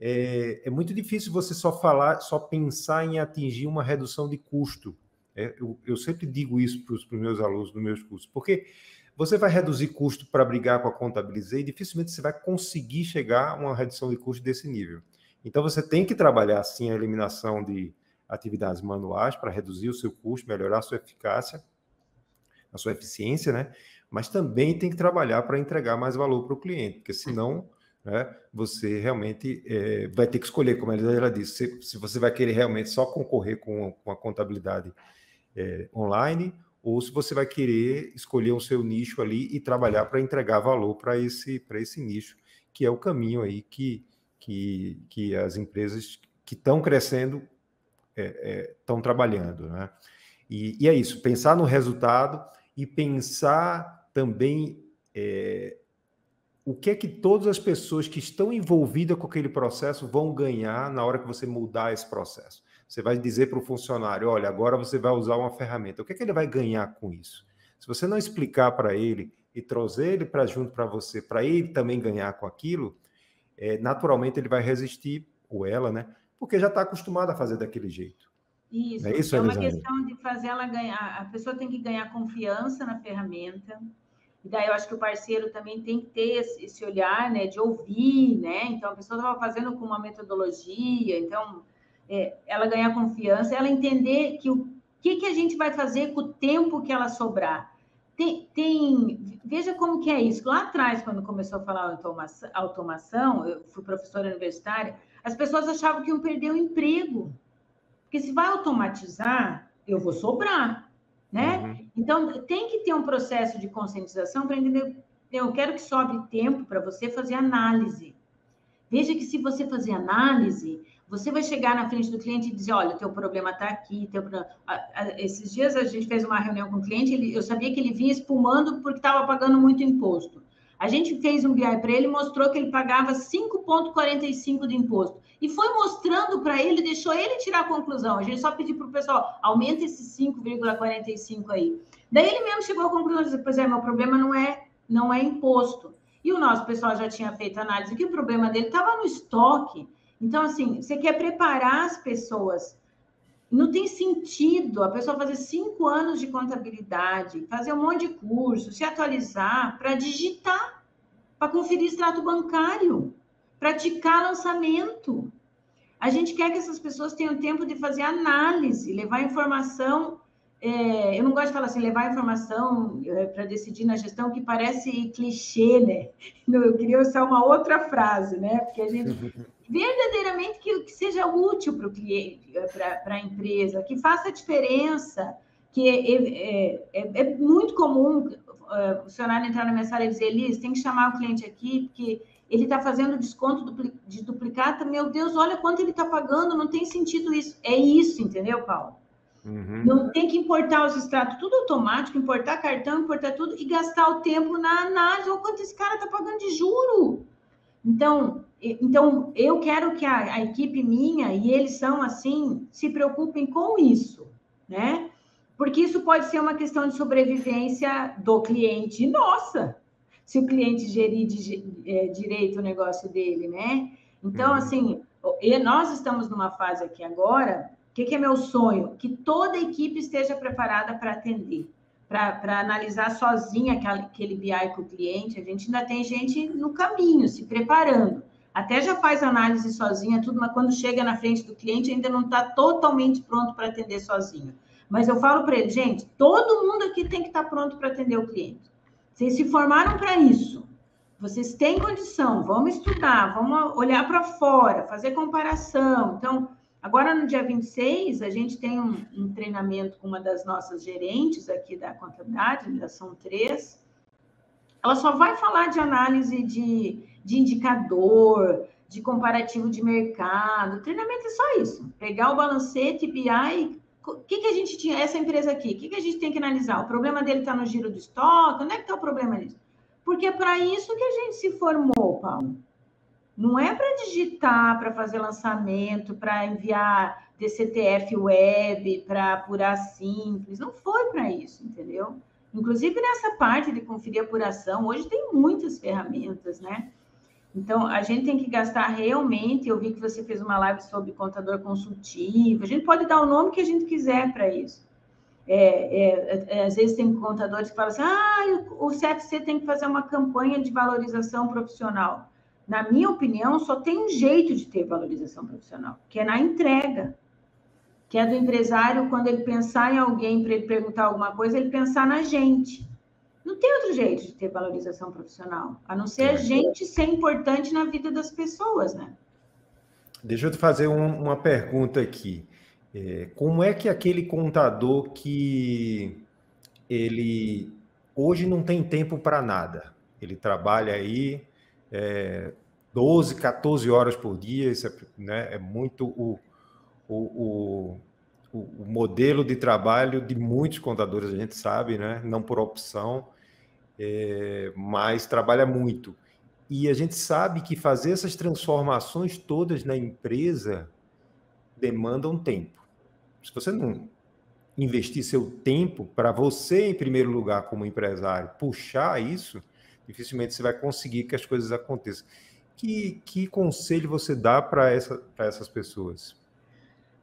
é, é muito difícil você só falar, só pensar em atingir uma redução de custo. É, eu, eu, sempre digo isso para os meus alunos dos meus cursos, porque você vai reduzir custo para brigar com a contabilizei e dificilmente você vai conseguir chegar a uma redução de custo desse nível. Então você tem que trabalhar sim a eliminação de atividades manuais para reduzir o seu custo, melhorar a sua eficácia, a sua eficiência, né? Mas também tem que trabalhar para entregar mais valor para o cliente, porque senão né, você realmente é, vai ter que escolher, como a Elisângela disse, se, se, você vai querer realmente só concorrer com, com a contabilidade é, online ou se você vai querer escolher o seu nicho ali e trabalhar para entregar valor para esse, esse nicho, que é o caminho aí que, que, que as empresas que estão crescendo estão é, é, trabalhando. Né? E, e, é isso, pensar no resultado e pensar também é, o que é que todas as pessoas que estão envolvidas com aquele processo vão ganhar na hora que você mudar esse processo. Você vai dizer para o funcionário: olha, agora você vai usar uma ferramenta. O que, é que ele vai ganhar com isso? Se você não explicar para ele e trazer ele para junto para você, para ele também ganhar com aquilo, é, naturalmente ele vai resistir, ou ela, né? Porque já está acostumado a fazer daquele jeito. Isso, é, isso, é uma questão de fazer ela ganhar. A pessoa tem que ganhar confiança na ferramenta. E daí eu acho que o parceiro também tem que ter esse olhar, né, de ouvir, né? Então a pessoa estava fazendo com uma metodologia, então é, ela ganhar confiança, ela entender que o que, que a gente vai fazer com o tempo que ela sobrar. Tem, tem, veja como que é isso. Lá atrás, quando começou a falar automação, automação, eu fui professora universitária, as pessoas achavam que iam perder o emprego. Porque se vai automatizar, eu vou sobrar, né? Uhum. Então, tem que ter um processo de conscientização para entender, eu quero que sobre tempo para você fazer análise. Veja que se você fazer análise, você vai chegar na frente do cliente e dizer, olha, teu problema está aqui, teu esses dias a gente fez uma reunião com o cliente, ele, eu sabia que ele vinha espumando porque estava pagando muito imposto. A gente fez um BI para ele, mostrou que ele pagava 5,45 de imposto. E foi mostrando para ele, deixou ele tirar a conclusão. A gente só pediu para o pessoal, aumenta esse 5,45 aí. Daí ele mesmo chegou à conclusão, disse, pois é, meu problema não é, não é imposto. E o nosso pessoal já tinha feito análise que o problema dele estava no estoque. Então, assim, você quer preparar as pessoas. Não tem sentido a pessoa fazer cinco anos de contabilidade, fazer um monte de curso, se atualizar para digitar, para conferir extrato bancário, praticar lançamento. A gente quer que essas pessoas tenham tempo de fazer análise, levar informação é, eu não gosto de falar assim, levar informação é, para decidir na gestão, que parece clichê, né? Eu queria usar uma outra frase, né? Porque a gente verdadeiramente que, que seja útil para o cliente, é, para a empresa, que faça diferença, que é, é, é, é muito comum uh, o funcionário entrar na minha sala e dizer, Elis, tem que chamar o cliente aqui, porque ele está fazendo desconto de duplicata, meu Deus, olha quanto ele está pagando, não tem sentido isso. É isso, entendeu, Paulo? Uhum. Não tem que importar os extratos, tudo automático, importar cartão, importar tudo e gastar o tempo na análise. Ou quanto esse cara está pagando de juro. Então, então eu quero que a, a, equipe minha, e eles são assim, se preocupem com isso, né? Porque isso pode ser uma questão de sobrevivência do cliente. Nossa, se o cliente gerir de, é, direito o negócio dele, né? Então, uhum. assim, nós estamos numa fase aqui agora o que, que, é meu sonho? Que toda a equipe esteja preparada para atender, para analisar sozinha aquele, aquele BI com o cliente. A gente ainda tem gente no caminho, se preparando. Até já faz análise sozinha, tudo, mas quando chega na frente do cliente ainda não está totalmente pronto para atender sozinho. Mas eu falo para ele, gente, todo mundo aqui tem que estar tá pronto para atender o cliente. Vocês se formaram para isso. Vocês têm condição, vamos estudar, vamos olhar para fora, fazer comparação. Então, Agora, no dia 26, a gente tem um, um treinamento com uma das nossas gerentes aqui da contabilidade, são três. Ela só vai falar de análise de, de indicador, de comparativo de mercado. Treinamento é só isso. Pegar o balancete, BI, o que, que a gente tinha, essa empresa aqui, o que, que a gente tem que analisar? O problema dele está no giro do estoque? Onde é que está o problema nisso? Porque é para isso que a gente se formou, Paulo. Não é para digitar, para fazer lançamento, para enviar DCTF web, para apurar simples. Não foi para isso, entendeu? Inclusive nessa parte de conferir apuração, hoje tem muitas ferramentas, né? Então, a gente tem que gastar realmente. Eu vi que você fez uma live sobre contador consultivo. A gente pode dar o nome que a gente quiser para isso. É, é, é, às vezes tem contadores que falam assim: ah, o CFC tem que fazer uma campanha de valorização profissional na minha opinião, só tem um jeito de ter valorização profissional, que é na entrega. Que é do empresário, quando ele pensar em alguém para ele perguntar alguma coisa, ele pensar na gente. Não tem outro jeito de ter valorização profissional, a não ser a gente ser importante na vida das pessoas, né? Deixa eu te fazer um, uma pergunta aqui. É, como é que aquele contador que ele hoje não tem tempo para nada, ele trabalha aí é, 12, 14 horas por dia, isso é, né, é muito o, o, o, o, modelo de trabalho de muitos contadores, a gente sabe, né, não por opção, é, mas trabalha muito. E a gente sabe que fazer essas transformações todas na empresa demandam tempo. Se você não investir seu tempo para você, em primeiro lugar, como empresário, puxar isso, dificilmente você vai conseguir que as coisas aconteçam. Que, que conselho você dá para essa, essas pessoas?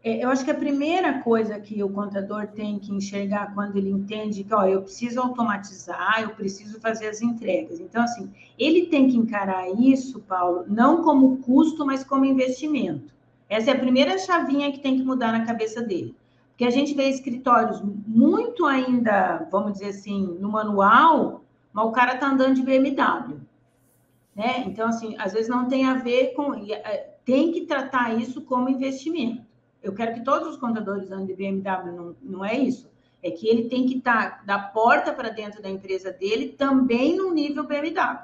É, eu acho que a primeira coisa que o contador tem que enxergar quando ele entende que, ó, eu preciso automatizar, eu preciso fazer as entregas. Então, assim, ele tem que encarar isso, Paulo, não como custo, mas como investimento. Essa é a primeira chavinha que tem que mudar na cabeça dele. Porque a gente vê escritórios muito ainda, vamos dizer assim, no manual, mas o cara está andando de BMW. Né? Então, assim, às vezes não tem a ver com. É, tem que tratar isso como investimento. Eu quero que todos os contadores andem de BMW, não, não é isso. É que ele tem que estar tá da porta para dentro da empresa dele também no nível BMW.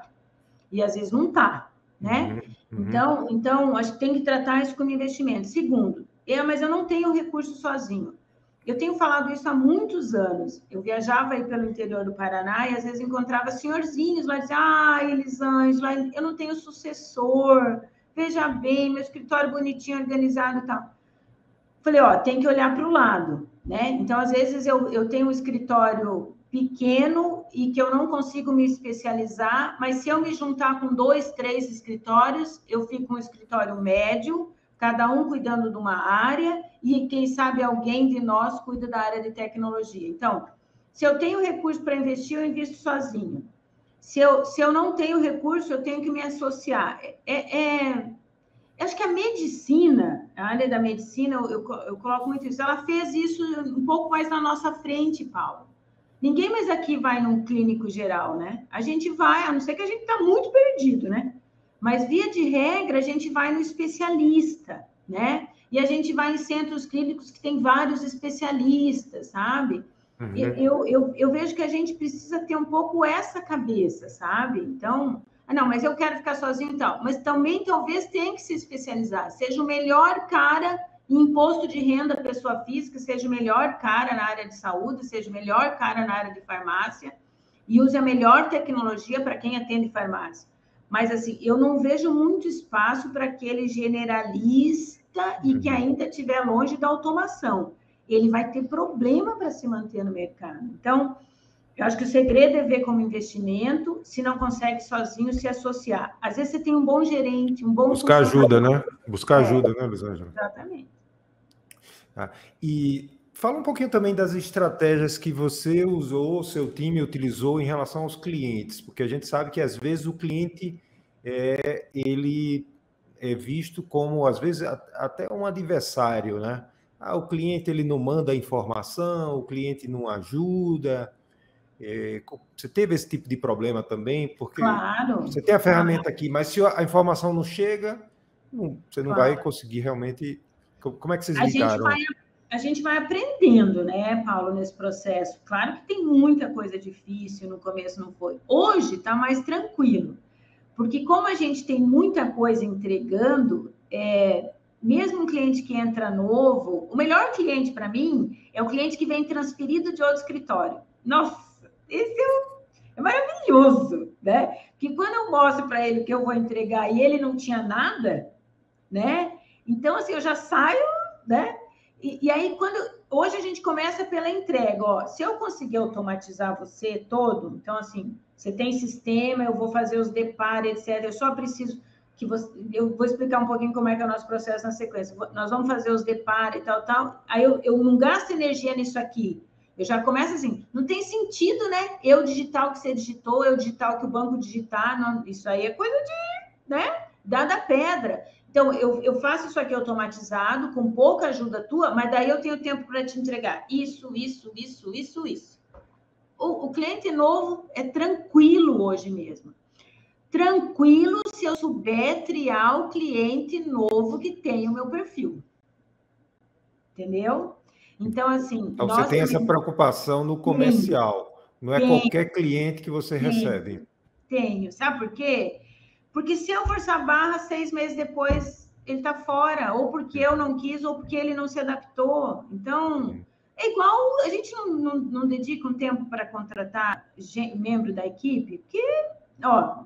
E às vezes não está. né? Uhum, uhum. Então, então, acho que tem que tratar isso como investimento. Segundo, é, mas eu não tenho recurso sozinho. Eu tenho falado isso há muitos anos. Eu viajava aí pelo interior do Paraná e às vezes encontrava senhorzinhos lá e dizia: Ah, Elisângela, eu não tenho sucessor. Veja bem, meu escritório bonitinho, organizado e tal. Falei: Ó, tem que olhar para o lado, né? Então, às vezes eu, eu tenho um escritório pequeno e que eu não consigo me especializar, mas se eu me juntar com dois, três escritórios, eu fico um escritório médio cada um cuidando de uma área e quem sabe alguém de nós cuida da área de tecnologia. Então, se eu tenho recurso para investir, eu invisto sozinho. Se eu, se eu não tenho recurso, eu tenho que me associar. É, é, é acho que a medicina, a área da medicina, eu, eu, eu coloco muito isso, ela fez isso um pouco mais na nossa frente, Paulo. Ninguém mais aqui vai num clínico geral, né? A gente vai, a não ser que a gente está muito perdido, né? Mas, via de regra, a gente vai no especialista, né? E a gente vai em centros clínicos que tem vários especialistas, sabe? Uhum. Eu, eu, eu vejo que a gente precisa ter um pouco essa cabeça, sabe? Então, ah, não, mas eu quero ficar sozinho e tal. Mas também talvez tenha que se especializar. Seja o melhor cara em imposto de renda pessoa física, seja o melhor cara na área de saúde, seja o melhor cara na área de farmácia e use a melhor tecnologia para quem atende farmácia. Mas, assim, eu não vejo muito espaço para aquele generalista e que uhum. ainda estiver longe da automação. Ele vai ter problema para se manter no mercado. Então, eu acho que o segredo é ver como investimento, se não consegue sozinho se associar. Às vezes você tem um bom gerente, um bom. Buscar ajuda, né? Buscar é, ajuda, né, Lisângela? Exatamente. Ah, e Fala um pouquinho também das estratégias que você usou, seu time utilizou em relação aos clientes, porque a gente sabe que às vezes o cliente é, ele é visto como às vezes até um adversário, né? Ah, o cliente ele não manda informação, o cliente não ajuda. É, você teve esse tipo de problema também, porque claro, você tem a ferramenta aqui, mas se a informação não chega, não, você não claro. vai conseguir realmente. Como é que vocês lidaram? A gente vai a gente vai aprendendo, né, Paulo, nesse processo. Claro que tem muita coisa difícil, no começo não foi. Hoje está mais tranquilo, porque como a gente tem muita coisa entregando, é, mesmo um cliente que entra novo, o melhor cliente para mim é o cliente que vem transferido de outro escritório. Nossa, esse é, é maravilhoso, né? Que quando eu mostro para ele que eu vou entregar e ele não tinha nada, né? Então, assim, eu já saio, né? E, e, aí, quando hoje a gente começa pela entrega, ó, se eu conseguir automatizar você todo, então assim, você tem sistema, eu vou fazer os depares, etc. Eu só preciso que você, eu vou explicar um pouquinho como é que é o nosso processo na sequência. Nós vamos fazer os depares e tal, tal. Aí eu, eu não gasto energia nisso aqui. Eu já começo assim, não tem sentido, né? Eu digitar o que você digitou, eu digitar o que o banco digitar, não, isso aí é coisa de, né? Dada pedra. Então, eu, eu faço isso aqui automatizado, com pouca ajuda tua, mas daí eu tenho tempo para te entregar isso, isso, isso, isso, isso. O, o cliente novo é tranquilo hoje mesmo. Tranquilo se eu souber triar o cliente novo que tem o meu perfil. Entendeu? Então, assim. Então, você tem essa preocupação no comercial. Tenho, não é tenho, qualquer cliente que você tenho, recebe. Tenho. Sabe por quê? Porque se eu forçar a barra, seis meses depois ele está fora, ou porque eu não quis, ou porque ele não se adaptou. Então, é igual a gente não, não, não dedica um tempo para contratar gente, membro da equipe, porque, ó,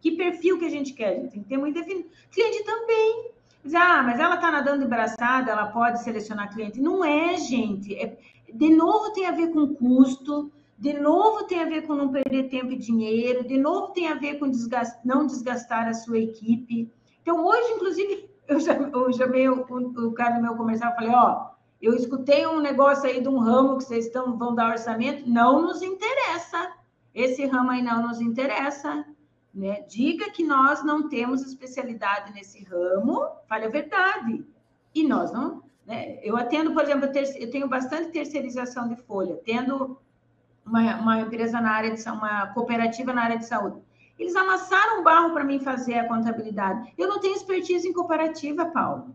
que perfil que a gente quer? A gente tem que ter muito definido. Cliente também. Diz, ah, mas ela está nadando embaraçada, ela pode selecionar cliente. Não é, gente. É, de novo, tem a ver com custo, de novo tem a ver com não perder tempo e dinheiro, de novo tem a ver com desgast, não desgastar a sua equipe. Então, hoje, inclusive, eu, eu chamei o, o, cara do meu comercial e falei, ó, eu escutei um negócio aí de um ramo que vocês estão, vão dar orçamento, não nos interessa. Esse ramo aí não nos interessa. Né? Diga que nós não temos especialidade nesse ramo, fale a verdade. E nós não. Né? Eu atendo, por exemplo, eu tenho bastante terceirização de folha, tendo uma, uma empresa na área de uma cooperativa na área de saúde. Eles amassaram barro para mim fazer a contabilidade. Eu não tenho expertise em cooperativa, Paulo.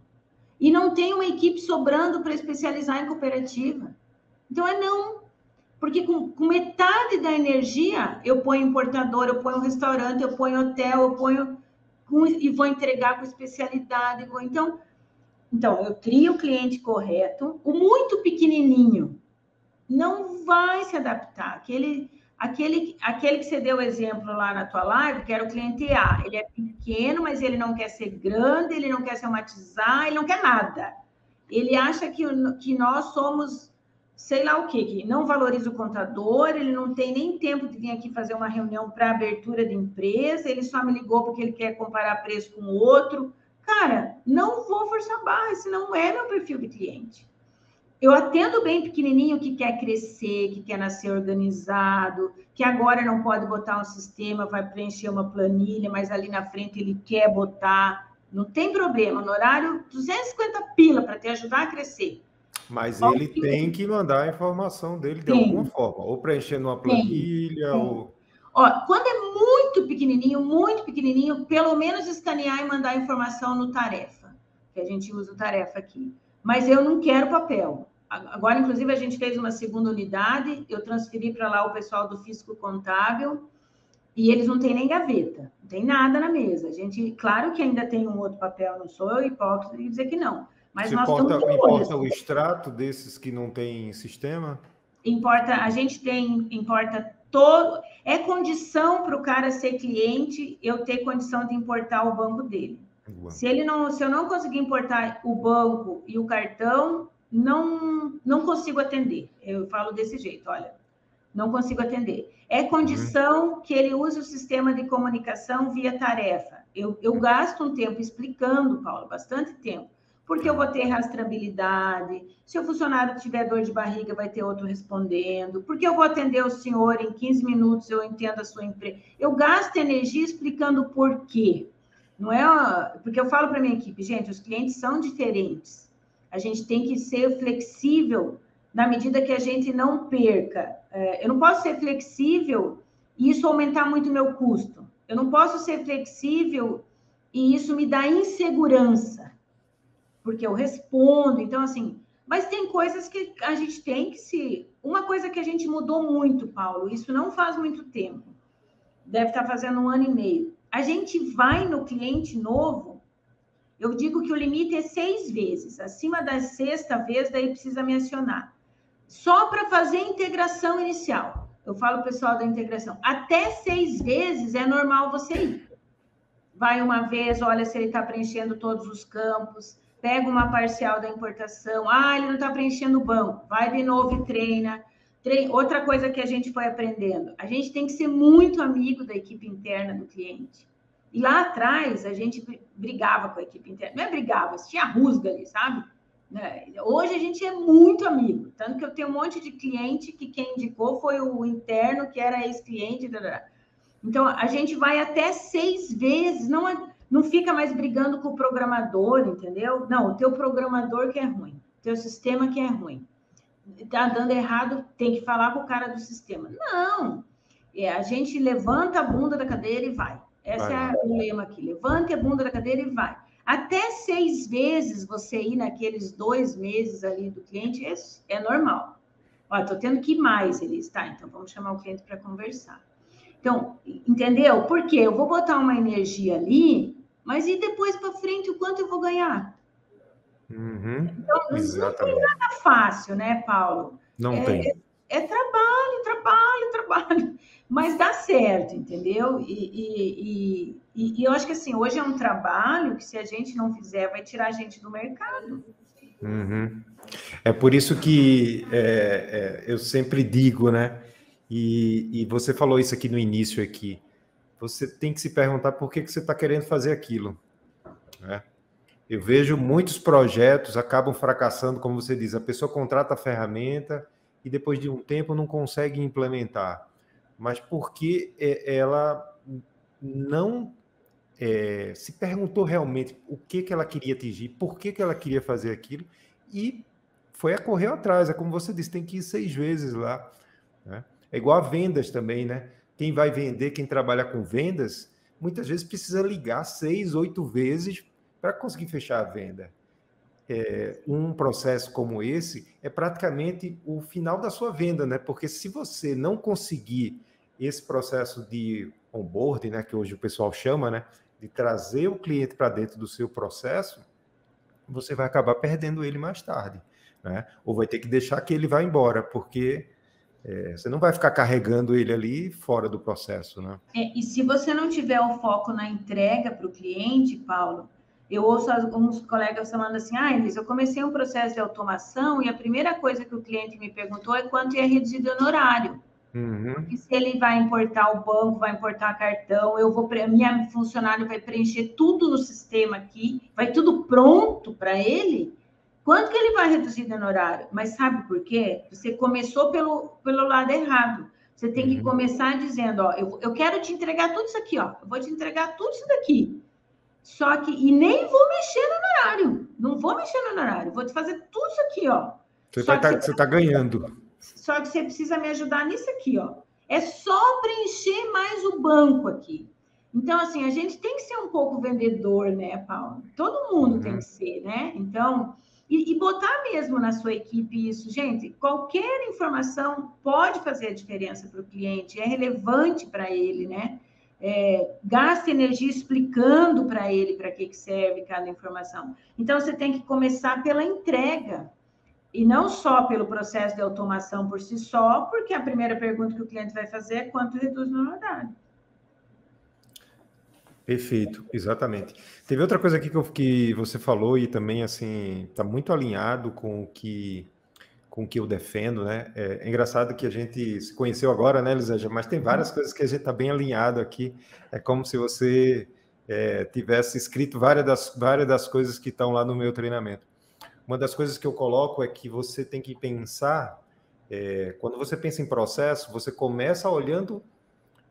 E não tenho uma equipe sobrando para especializar em cooperativa. Então é não. Porque com, com, metade da energia eu ponho importador, eu ponho restaurante, eu ponho hotel, eu ponho. com, e vou entregar com especialidade. Vou, então, então, eu crio o cliente correto, o muito pequenininho não vai se adaptar. Aquele, aquele, aquele que você deu exemplo lá na tua live, que era o cliente A, ele é pequeno, mas ele não quer ser grande, ele não quer se amatizar, ele não quer nada. Ele acha que, que nós somos sei lá o quê, que não valoriza o contador, ele não tem nem tempo de vir aqui fazer uma reunião para abertura de empresa, ele só me ligou porque ele quer comparar preço com outro. Cara, não vou forçar barra, esse não é meu perfil de cliente. Eu atendo bem pequenininho que quer crescer, que quer nascer organizado, que agora não pode botar um sistema, vai preencher uma planilha, mas ali na frente ele quer botar. Não tem problema, no horário 250 pila para te ajudar a crescer. Mas ele tem que mandar a informação dele de alguma forma, ou preenchendo uma planilha, ou. Ó, quando é muito pequenininho, muito pequenininho, pelo menos escanear e mandar a informação no tarefa, que a gente usa o tarefa aqui. Mas eu não quero papel. Agora, inclusive, a gente fez uma segunda unidade, eu transferi para lá o pessoal do físico contábil e eles não têm nem gaveta, não tem nada na mesa. A gente, claro que ainda tem um outro papel, não sou eu hipócrita de dizer que não. Mas nós importa, importa o extrato desses que não tem sistema? Importa, a gente tem, importa todo. É condição para o cara ser cliente eu ter condição de importar o banco dele. Se ele não, se eu não conseguir importar o banco e o cartão, não não consigo atender. Eu falo desse jeito, olha, não consigo atender. É condição uhum. que ele use o sistema de comunicação via tarefa. Eu, eu gasto um tempo explicando, Paulo, bastante tempo porque eu vou ter rastreabilidade. Se o funcionário tiver dor de barriga, vai ter outro respondendo. Porque eu vou atender o senhor em 15 minutos, eu entendo a sua empresa. Eu gasto energia explicando por quê. Não é porque eu falo para minha equipe, gente, os clientes são diferentes. A gente tem que ser flexível na medida que a gente não perca. É, eu não posso ser flexível e isso aumentar muito o meu custo. Eu não posso ser flexível e isso me dá insegurança porque eu respondo. Então, assim, mas tem coisas que a gente tem que se. Uma coisa que a gente mudou muito, Paulo, isso não faz muito tempo, deve estar fazendo um ano e meio. A gente vai no cliente novo, eu digo que o limite é seis vezes. Acima da sexta vez, daí precisa me acionar. Só para fazer a integração inicial. Eu falo pessoal da integração. Até seis vezes é normal você ir. Vai uma vez, olha se ele está preenchendo todos os campos pega uma parcial da importação, ah, ele não está preenchendo o banco, vai de novo e treina. Outra coisa que a gente foi aprendendo, a gente tem que ser muito amigo da equipe interna do cliente. E lá atrás a gente brigava com a equipe interna, não é brigava, tinha rusga ali, sabe? Né? Hoje a gente é muito amigo, tanto que eu tenho um monte de cliente que quem indicou foi o interno, que era ex-cliente. Então a gente vai até seis vezes, não é não fica mais brigando com o programador, entendeu? Não, o teu programador que é ruim, o teu sistema que é ruim. Tá dando errado, tem que falar com o cara do sistema. Não, é, a gente levanta a bunda da cadeira e vai. Esse vai. é o lema aqui. Levante a bunda da cadeira e vai. Até seis vezes você ir naqueles dois meses ali do cliente é, é normal. Olha, estou tendo que ir mais, ele está. Então, vamos chamar o cliente para conversar. Então, entendeu? Porque eu vou botar uma energia ali mas e depois para frente, o quanto eu vou ganhar? Uhum, então, exatamente. não tem nada fácil, né, Paulo? Não é, tem. É, é, trabalho, trabalho, trabalho. Mas dá certo, entendeu? E, e, e, e, eu acho que assim, hoje é um trabalho que, se a gente não fizer, vai tirar a gente do mercado. Uhum. É por isso que é, é, eu sempre digo, né? E, e você falou isso aqui no início aqui você tem que se perguntar por que, que você está querendo fazer aquilo. Né? Eu vejo muitos projetos acabam fracassando, como você diz, a pessoa contrata a ferramenta e depois de um tempo não consegue implementar. Mas porque é, ela não é, se perguntou realmente o que, que ela queria atingir, por que, que ela queria fazer aquilo, e foi a correr atrás. É como você disse, tem que ir seis vezes lá. Né? É igual a vendas também, né? Quem vai vender, quem trabalha com vendas, muitas vezes precisa ligar seis, oito vezes para conseguir fechar a venda. É, um processo como esse é praticamente o final da sua venda, né? Porque se você não conseguir esse processo de onboarding, né, que hoje o pessoal chama, né, de trazer o cliente para dentro do seu processo, você vai acabar perdendo ele mais tarde, né? Ou vai ter que deixar que ele vá embora, porque é, você não vai ficar carregando ele ali fora do processo, né? É, e se você não tiver o foco na entrega para o cliente, Paulo, eu ouço alguns colegas falando assim, ah, Elis, eu comecei um processo de automação e a primeira coisa que o cliente me perguntou é quanto ia reduzir o honorário. Uhum. E se ele vai importar o banco, vai importar cartão, eu vou minha funcionário vai preencher tudo no sistema aqui, vai tudo pronto para ele. Quanto que ele vai reduzir de honorário? Mas sabe por quê? Você começou pelo, pelo lado errado. Você tem que uhum. começar dizendo, ó, eu, eu quero te entregar tudo isso aqui, ó. Eu vou te entregar tudo isso daqui. Só que, e nem vou mexer no honorário. Não vou mexer no honorário. Vou te fazer tudo isso aqui, ó. Você está você tá ganhando. Só que você precisa me ajudar nisso aqui, ó. É só preencher mais o banco aqui. Então, assim, a gente tem que ser um pouco vendedor, né, Paulo? Todo mundo uhum. tem que ser, né? Então, e, e, botar mesmo na sua equipe isso, gente. Qualquer informação pode fazer a diferença para o cliente, é relevante para ele, né? É, gasta energia explicando para ele para que, que serve cada informação. Então, você tem que começar pela entrega. E não só pelo processo de automação por si só, porque a primeira pergunta que o cliente vai fazer é quanto reduz no horário. Perfeito, exatamente. Teve outra coisa aqui que, eu, que você falou e também assim está muito alinhado com o que com o que eu defendo, né? É, é, engraçado que a gente se conheceu agora, né, Elisângela? Mas tem várias coisas que a gente está bem alinhado aqui. É como se você é, tivesse escrito várias das, várias das coisas que estão lá no meu treinamento. Uma das coisas que eu coloco é que você tem que pensar, é, quando você pensa em processo, você começa olhando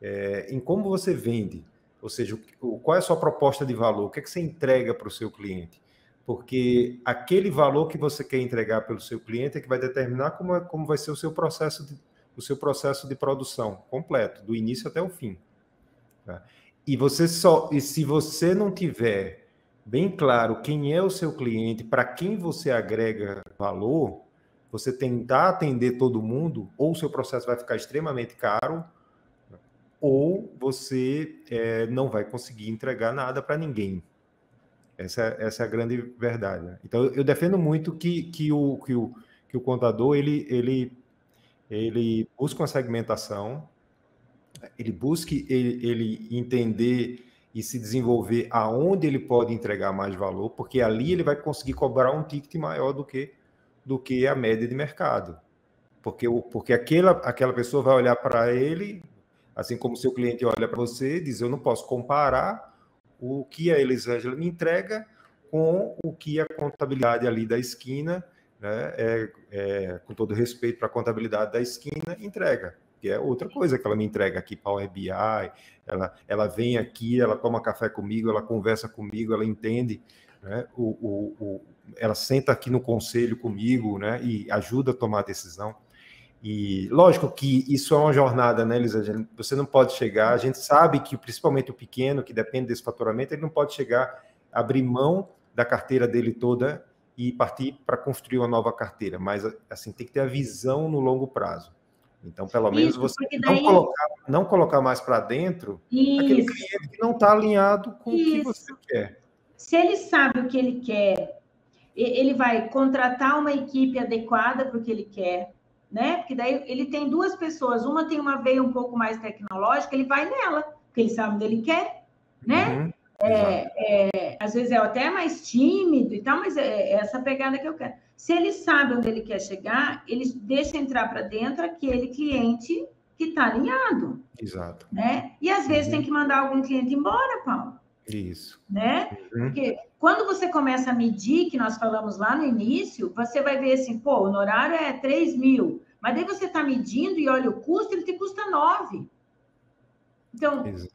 é, em como você vende, ou seja, qual é a sua proposta de valor, o que, é que você entrega para o seu cliente. Porque aquele valor que você quer entregar pelo seu cliente é que vai determinar como, é, como vai ser o seu processo de, o seu processo de produção completo, do início até o fim. Tá? E você só, e se você não tiver bem claro quem é o seu cliente, para quem você agrega valor, você tentar atender todo mundo, ou o seu processo vai ficar extremamente caro, ou você é, não vai conseguir entregar nada para ninguém. Essa, essa é a grande verdade. Né? Então, eu defendo muito que, que, o, que, o, que o contador ele, ele, ele busque uma segmentação, ele busque ele, ele entender e se desenvolver aonde ele pode entregar mais valor, porque ali ele vai conseguir cobrar um ticket maior do que do que a média de mercado. Porque, porque aquela, aquela pessoa vai olhar para ele, assim como seu cliente olha para você, e diz: Eu não posso comparar o que a Elisângela me entrega com o que a contabilidade ali da esquina, né, é, é, com todo respeito para a contabilidade da esquina, entrega que é outra coisa que ela me entrega aqui, Power BI, ela, ela vem aqui, ela toma café comigo, ela conversa comigo, ela entende, né, o, o, o, ela senta aqui no conselho comigo, né, e ajuda a tomar a decisão. E lógico que isso é uma jornada, né, Elisa? Você não pode chegar, a gente sabe que principalmente o pequeno, que depende desse faturamento, ele não pode chegar, abrir mão da carteira dele toda e partir para construir uma nova carteira, mas assim tem que ter a visão no longo prazo. Então, pelo menos Isso, você daí... não, colocar, não colocar mais para dentro Isso. aquele cliente que não está alinhado com Isso. o que você quer. Se ele sabe o que ele quer, ele vai contratar uma equipe adequada para o que ele quer, né? Porque daí ele tem duas pessoas, uma tem uma veia um pouco mais tecnológica, ele vai nela, porque ele sabe onde ele quer, né? Uhum. É, é, às vezes é até mais tímido e tal, mas é, é essa pegada que eu quero. Se ele sabe onde ele quer chegar, ele deixa entrar para dentro aquele cliente que está alinhado. Exato. Né? E às vezes uhum. tem que mandar algum cliente embora, Paulo. Isso. Né? Uhum. Porque quando você começa a medir, que nós falamos lá no início, você vai ver assim, pô, o honorário é 3 mil. Mas daí você está medindo e olha o custo, ele te custa 9. Então, Exato.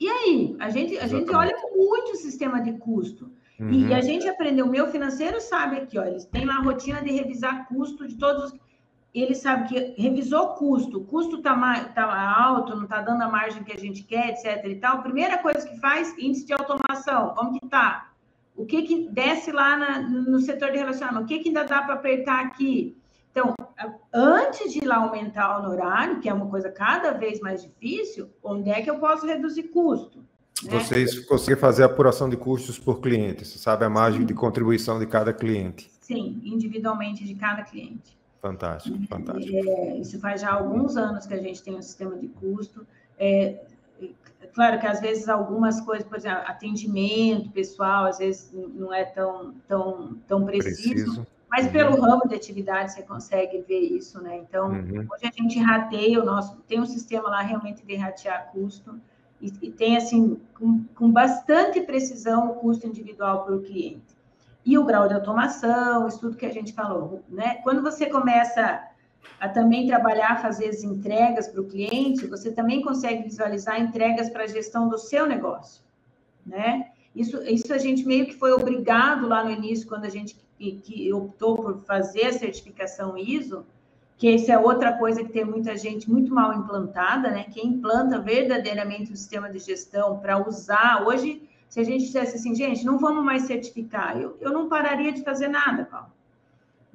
e aí? A gente, a gente olha muito o sistema de custo. Uhum. E, a gente aprendeu, o meu financeiro sabe aqui, ó, eles têm lá a rotina de revisar custo de todos os. Ele sabe que revisou custo, o custo está tá alto, não está dando a margem que a gente quer, etc. e tal. Primeira coisa que faz, índice de automação, como que está? O que que desce lá na, no setor de relacionamento? O que que ainda dá para apertar aqui? Então, antes de ir lá aumentar o honorário, que é uma coisa cada vez mais difícil, onde é que eu posso reduzir custo? Né? Vocês conseguem fazer a apuração de custos por cliente, você sabe a margem de contribuição de cada cliente? Sim, individualmente de cada cliente. Fantástico, fantástico. É, isso faz já alguns anos que a gente tem um sistema de custo. É, claro que às vezes algumas coisas, por exemplo, atendimento pessoal, às vezes não é tão, tão, tão preciso, preciso. mas uhum. pelo ramo de atividade você consegue ver isso, né? Então, uhum. hoje a gente rateia o nosso, tem um sistema lá realmente de ratear custo e, e tem, assim, com, com bastante precisão o custo individual para o cliente. E o grau de automação, isso tudo que a gente falou, né? Quando você começa a também trabalhar, fazer as entregas para o cliente, você também consegue visualizar entregas para a gestão do seu negócio, né? Isso, isso a gente meio que foi obrigado lá no início, quando a gente que, que optou por fazer a certificação ISO, que essa é outra coisa que tem muita gente muito mal implantada, né? Quem implanta verdadeiramente o sistema de gestão para usar, hoje, se a gente dissesse assim, gente, não vamos mais certificar, eu, eu não pararia de fazer nada, Paulo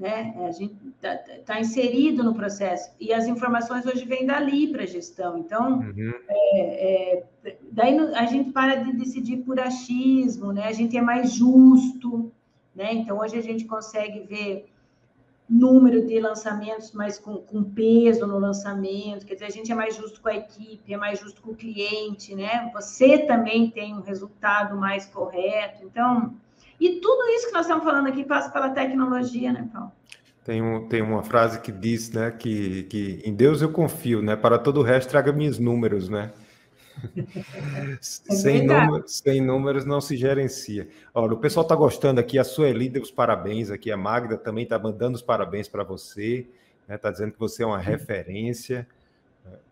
né? A gente está tá inserido no processo e as informações hoje vêm dali para a gestão. Então, uhum. é, é, daí a gente para de decidir por achismo, né? A gente é mais justo, né? Então, hoje a gente consegue ver número de lançamentos, mas com, com peso no lançamento, quer dizer, a gente é mais justo com a equipe, é mais justo com o cliente, né? Você também tem um resultado mais correto. Então, e tudo isso que nós estamos falando aqui passa pela tecnologia, né, Paulo? Tem, um, tem uma frase que diz, né, que, que em Deus eu confio, né? Para todo o resto traga meus números, né? É sem, números, sem números não se gerencia. Olha, o pessoal está gostando aqui, a Sueli deu os parabéns aqui, a Magda também está mandando os parabéns para você, está né, tá dizendo que você é uma referência.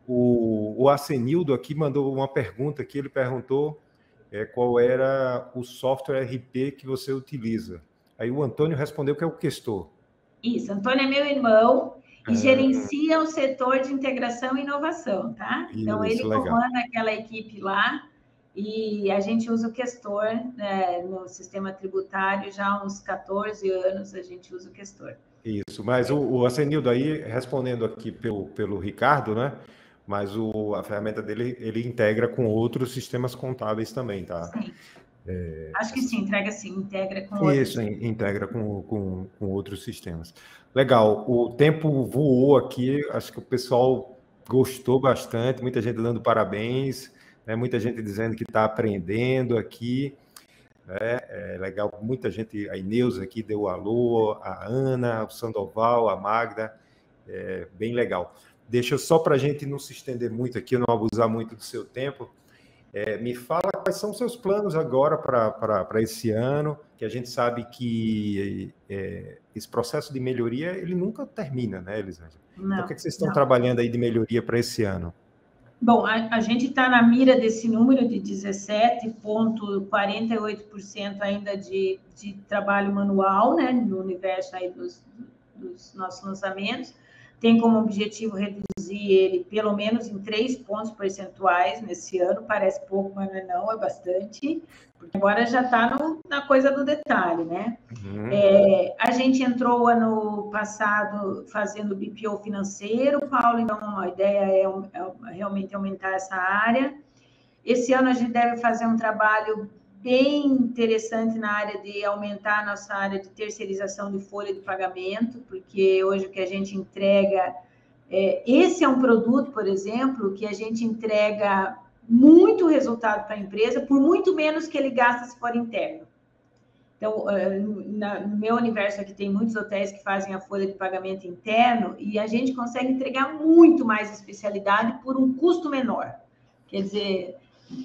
O, o Acenildo aqui mandou uma pergunta que ele perguntou é, qual era o software RP que você utiliza. Aí o Antônio respondeu que é o Questor. Isso, Antônio é meu irmão e ah. gerencia o setor de integração e inovação, tá? Então, ele legal. comanda aquela equipe lá e a gente usa o Questor né, no sistema tributário já há uns 14 anos, a gente usa o Questor. Isso, mas o, o Acenildo aí, respondendo aqui pelo, pelo Ricardo, né? mas o, a ferramenta dele ele integra com outros sistemas contábeis também, tá? Sim. É, Acho que sim, entrega sim, integra com outros. Isso, integra com, com, com outros sistemas. Legal, o tempo voou aqui, acho que o pessoal gostou bastante, muita gente dando parabéns, né, muita gente dizendo que está aprendendo aqui. Né, é legal, muita gente, a Ineuza aqui deu alô, a Ana, o Sandoval, a Magda, é bem legal. Deixa só para a gente não se estender muito aqui, não abusar muito do seu tempo. É, me fala quais são os seus planos agora para esse ano, que a gente sabe que é, esse processo de melhoria ele nunca termina, né, Elisângela? Então, o que, é que vocês estão não. trabalhando aí de melhoria para esse ano? Bom, a, a gente está na mira desse número de 17,48% ainda de, de trabalho manual, né, no universo aí dos, dos nossos lançamentos tem como objetivo reduzir ele pelo menos em três pontos percentuais nesse ano. Parece pouco, mas não é, é bastante, porque agora já está na coisa do detalhe, né? Uhum. É, a gente entrou ano passado fazendo BPO financeiro, Paulo, então a ideia é, é realmente aumentar essa área. Esse ano a gente deve fazer um trabalho bem interessante na área de aumentar a nossa área de terceirização de folha de pagamento, porque hoje o que a gente entrega, é, esse é um produto, por exemplo, que a gente entrega muito resultado para a empresa por muito menos que ele gasta se for interno. Então, é, no meu universo aqui tem muitos hotéis que fazem a folha de pagamento interno e a gente consegue entregar muito mais especialidade por um custo menor. Quer dizer,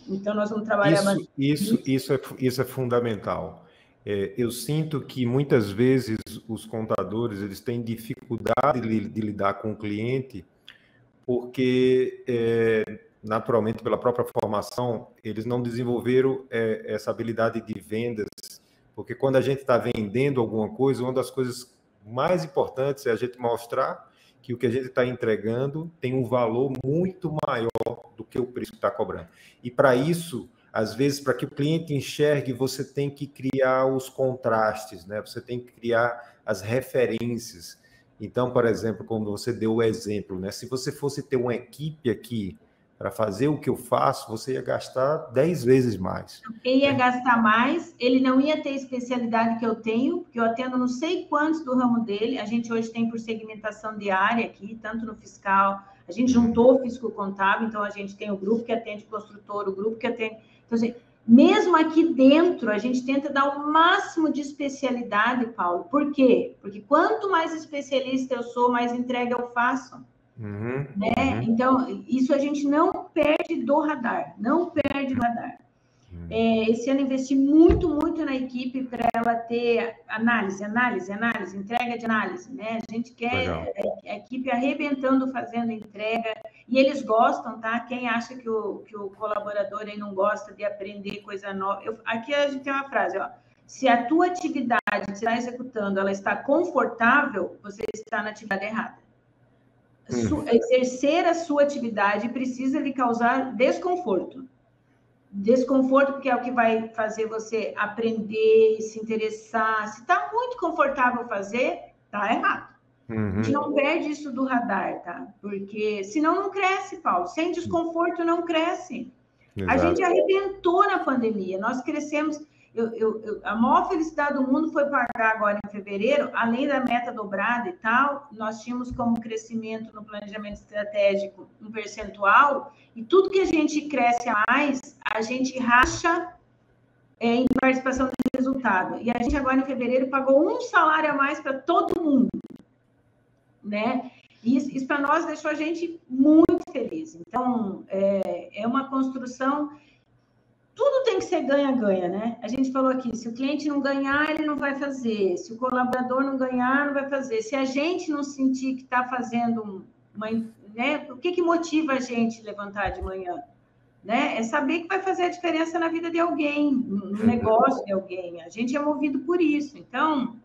então, nós vamos trabalhar isso, mais... Isso, isso, é, isso é fundamental. É, eu sinto que muitas vezes os contadores eles têm dificuldade de, de lidar com o cliente porque, é, naturalmente, pela própria formação, eles não desenvolveram é, essa habilidade de vendas. Porque quando a gente está vendendo alguma coisa, uma das coisas mais importantes é a gente mostrar que o que a gente está entregando tem um valor muito maior do que o preço que está cobrando. E para isso, às vezes, para que o cliente enxergue, você tem que criar os contrastes, né? Você tem que criar as referências. Então, por exemplo, como você deu o exemplo, né? Se você fosse ter uma equipe aqui para fazer o que eu faço, você ia gastar 10 vezes mais. Ele ia gastar mais, ele não ia ter especialidade que eu tenho, porque eu atendo não sei quantos do ramo dele. A gente hoje tem por segmentação diária aqui, tanto no fiscal. A gente uhum. juntou o fisco contábil, então a gente tem o grupo que atende o construtor, o grupo que atende. Então, assim, mesmo aqui dentro, a gente tenta dar o máximo de especialidade, Paulo. Por quê? Porque quanto mais especialista eu sou, mais entrega eu faço. Uhum, né? Uhum. Então, isso a gente não perde do radar, não perde do radar. Uhum. É, esse ano investi muito, muito na equipe para ela ter análise, análise, análise, entrega de análise, né? A gente quer a, a equipe arrebentando fazendo entrega e eles gostam, tá? Quem acha que o, que o colaborador aí não gosta de aprender coisa nova, eu, aqui a gente tem uma frase, ó. Se a tua atividade que você está executando, ela está confortável, você está na atividade errada. Hum. exercer a sua atividade precisa lhe causar desconforto. Desconforto, porque é o que vai fazer você aprender, se interessar. Se está muito confortável fazer, tá errado. Uhum. A gente não perde isso do radar, tá? Porque senão não cresce, Paulo. Sem desconforto não cresce. Exato. A gente arrebentou na pandemia. Nós crescemos eu, eu, eu, a maior felicidade do mundo foi pagar agora em fevereiro, além da meta dobrada e tal, nós tínhamos como crescimento no planejamento estratégico um percentual, e tudo que a gente cresce a mais, a gente racha é, em participação de resultado. E a gente agora em fevereiro pagou um salário a mais para todo mundo, né? Isso, isso para nós deixou a gente muito feliz. Então, é, é uma construção tudo tem que ser ganha-ganha, né? A gente falou aqui, se o cliente não ganhar, ele não vai fazer. Se o colaborador não ganhar, não vai fazer. Se a gente não sentir que está fazendo uma, né? O que que motiva a gente levantar de manhã? Né? É saber que vai fazer a diferença na vida de alguém, no uhum. negócio de alguém. A gente é movido por isso. Então,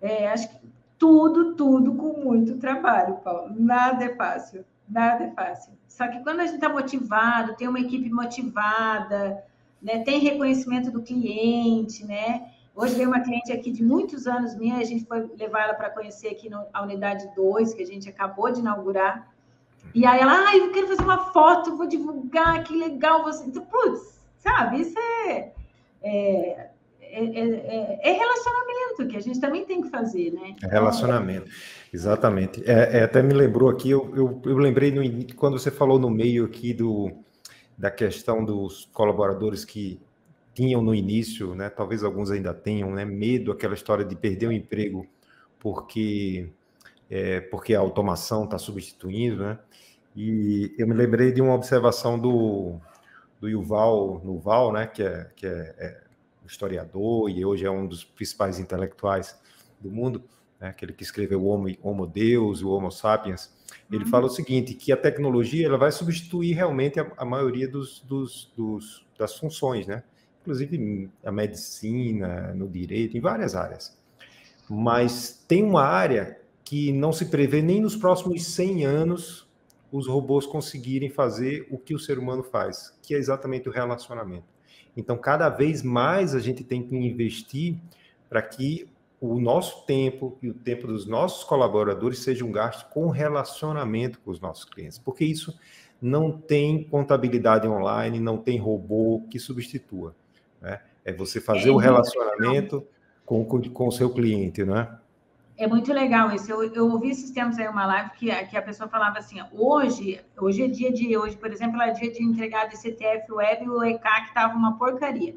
é, acho que tudo, tudo com muito trabalho, Paulo. Nada é fácil. Nada é fácil. Só que quando a gente está motivado, tem uma equipe motivada, né, tem reconhecimento do cliente, né? Hoje veio uma cliente aqui de muitos anos minha, a gente foi levar ela para conhecer aqui no, a unidade 2, que a gente acabou de inaugurar. E aí ela, ah, eu quero fazer uma foto, vou divulgar, que legal você. Então, putz, sabe, isso é, é é, é, é, é, relacionamento que a gente também tem que fazer, né? É relacionamento, exatamente. É, é, até me lembrou aqui, eu, eu, eu lembrei no, quando você falou no meio aqui do, da questão dos colaboradores que tinham no início, né? Talvez alguns ainda tenham, né? Medo, aquela história de perder o emprego porque é, porque a automação está substituindo, né? E eu me lembrei de uma observação do, do Yuval Nuval, né? Que é, que é historiador e hoje é um dos principais intelectuais do mundo, né, aquele que escreveu o Homo, Homo Deus, o Homo Sapiens, ele uhum. fala o seguinte, que a tecnologia ela vai substituir realmente a, a maioria dos, dos, dos, das funções, né? inclusive a medicina, no direito, em várias áreas. Mas tem uma área que não se prevê nem nos próximos 100 anos os robôs conseguirem fazer o que o ser humano faz, que é exatamente o relacionamento. Então, cada vez mais a gente tem que investir para que o nosso tempo e o tempo dos nossos colaboradores sejam gastos com relacionamento com os nossos clientes, porque isso não tem contabilidade online, não tem robô que substitua. Né? É você fazer é, o relacionamento com, com, com o seu cliente, né? É muito legal isso. Eu, eu ouvi esses tempos aí uma live que, que a pessoa falava assim: hoje, hoje é dia de hoje, por exemplo, é dia de entregar do CTF Web e o ECAC estava uma porcaria.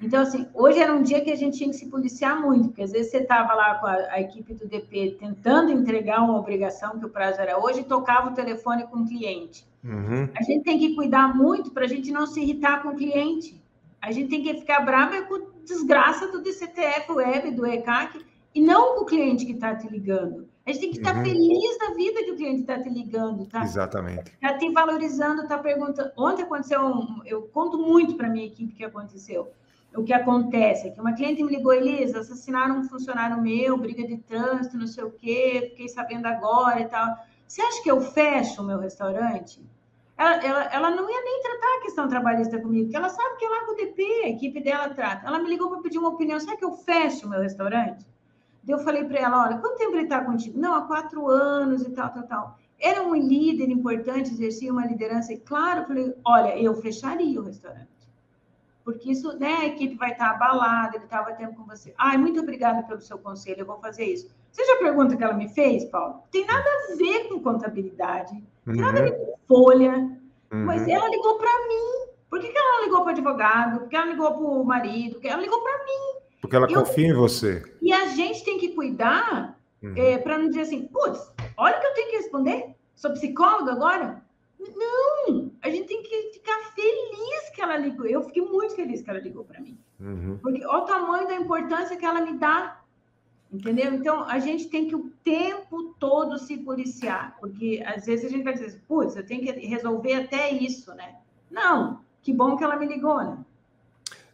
Então, assim, hoje era um dia que a gente tinha que se policiar muito, porque às vezes você estava lá com a, a, equipe do DP tentando entregar uma obrigação, que o prazo era hoje, e tocava o telefone com o cliente. Uhum. A gente tem que cuidar muito para a gente não se irritar com o cliente. A gente tem que ficar brava com desgraça do DCTF Web, do ECAC, e não com o cliente que está te ligando. A gente tem que estar uhum. feliz da vida que o cliente está te ligando, tá? Exatamente. Está te valorizando, está perguntando. Ontem aconteceu, um... eu conto muito para minha equipe o que aconteceu. O que acontece é que uma cliente me ligou, Elisa, assassinaram um funcionário meu, briga de trânsito, não sei o quê, fiquei sabendo agora e tal. Você acha que eu fecho o meu restaurante? Ela, ela, ela não ia nem tratar a questão trabalhista comigo, porque ela sabe que é lá com o DP, a equipe dela trata. Ela me ligou para pedir uma opinião. Será que eu fecho o meu restaurante? Eu falei para ela, olha, quanto tempo ele está contigo? Não, há quatro anos e tal, tal, tal. era um líder importante, exercia uma liderança, e claro, eu falei, olha, eu fecharia o restaurante. Porque isso, né, a equipe vai estar abalada, ele estava tempo com você. Ai, muito obrigada pelo seu conselho, eu vou fazer isso. Seja a pergunta que ela me fez, Paulo, tem nada a ver com contabilidade, uhum. tem nada a ver com folha, uhum. mas ela ligou para mim. Por que, que ela não ligou para o advogado? Por que ela ligou para o marido? Por que ela ligou para mim? Porque ela eu, confia em você. E a gente tem que cuidar uhum. é, para não dizer assim, putz, olha o que eu tenho que responder. Sou psicóloga agora? Não, a gente tem que ficar feliz que ela ligou. Eu fiquei muito feliz que ela ligou para mim. Uhum. Porque olha o tamanho da importância que ela me dá. Entendeu? Então, a gente tem que o tempo todo se policiar. Porque às vezes a gente vai dizer, assim, putz, eu tenho que resolver até isso, né? Não, que bom que ela me ligou, né?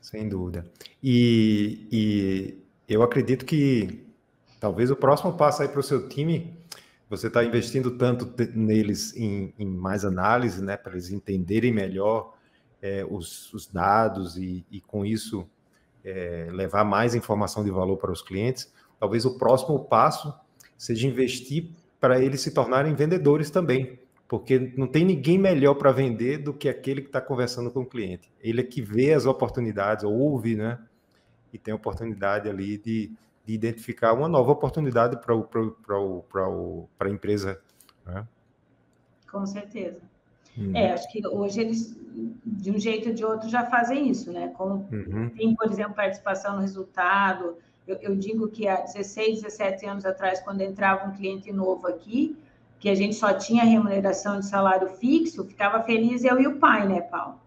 Sem dúvida. E, e eu acredito que talvez o próximo passo aí para o seu time, você está investindo tanto neles em, em, mais análise, né, para eles entenderem melhor é, os, os, dados e, e com isso é, levar mais informação de valor para os clientes. Talvez o próximo passo seja investir para eles se tornarem vendedores também, porque não tem ninguém melhor para vender do que aquele que está conversando com o cliente. Ele é que vê as oportunidades, ouve, né? E tem a oportunidade ali de, de identificar uma nova oportunidade para a empresa. Né? Com certeza. Uhum. É, acho que hoje eles, de um jeito ou de outro, já fazem isso, né? Como uhum. tem, por exemplo, participação no resultado. Eu, eu digo que há 16, 17 anos atrás, quando entrava um cliente novo aqui, que a gente só tinha remuneração de salário fixo, ficava feliz eu e o pai, né, Paulo?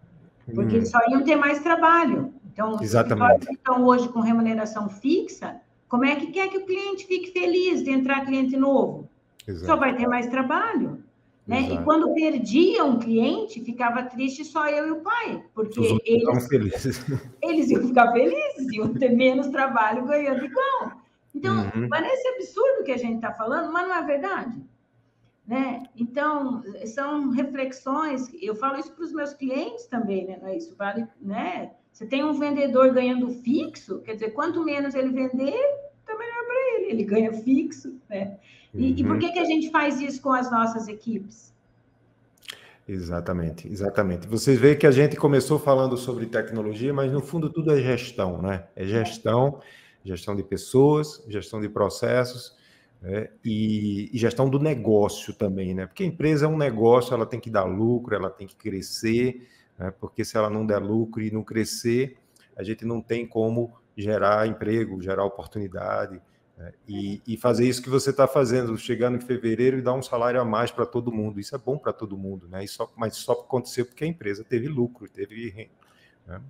Porque hum. eles só iam ter mais trabalho. Então, Exatamente. se estão hoje com remuneração fixa, como é que quer que o cliente fique feliz de entrar cliente novo? Exato. Só vai ter mais trabalho. Né? E quando perdia um cliente, ficava triste só eu e o pai, porque eles, felizes. eles iam ficar felizes, iam ter menos trabalho ganhando igual. Então, uhum. parece absurdo o que a gente está falando, mas não é verdade. Né? Então, são reflexões, eu falo isso para os meus clientes também, né? É isso vale, né? Você tem um vendedor ganhando fixo, quer dizer, quanto menos ele vender, tá melhor para ele, ele ganha fixo, né? E, uhum. e por uhum. que, que a gente faz isso com as nossas equipes? Exatamente, exatamente. Você vê que a gente começou falando sobre tecnologia, mas no fundo tudo é gestão, né? É gestão, gestão de pessoas, gestão de processos, né? e, e, gestão do negócio também, né? Porque a empresa é um negócio, ela tem que dar lucro, ela tem que crescer, né? porque se ela não der lucro e não crescer, a gente não tem como gerar emprego, gerar oportunidade. Né? E, e, fazer isso que você está fazendo, chegando em fevereiro e dar um salário a mais para todo mundo. Isso é bom para todo mundo, né? E só, mas só aconteceu porque a empresa teve lucro, teve. Né?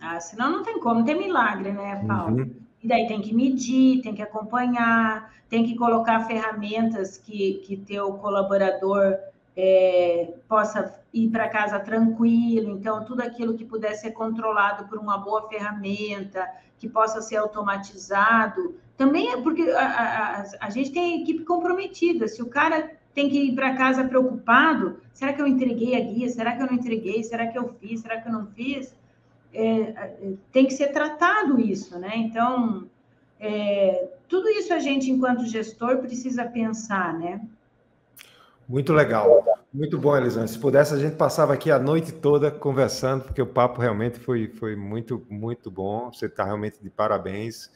Ah, senão não tem como, tem milagre, né, Paulo? Uhum. E daí tem que medir, tem que acompanhar, tem que colocar ferramentas que, que teu colaborador é, possa ir para casa tranquilo. Então, tudo aquilo que puder ser controlado por uma boa ferramenta, que possa ser automatizado, também é porque a, a, a gente tem equipe comprometida. Se o cara tem que ir para casa preocupado, será que eu entreguei a guia? Será que eu não entreguei? Será que eu fiz? Será que eu não fiz? É, tem que ser tratado isso, né? Então, é, tudo isso a gente, enquanto gestor, precisa pensar, né? Muito legal, muito bom, Elisane. Se pudesse, a gente passava aqui a noite toda conversando, porque o papo realmente foi, foi muito, muito bom. Você está realmente de parabéns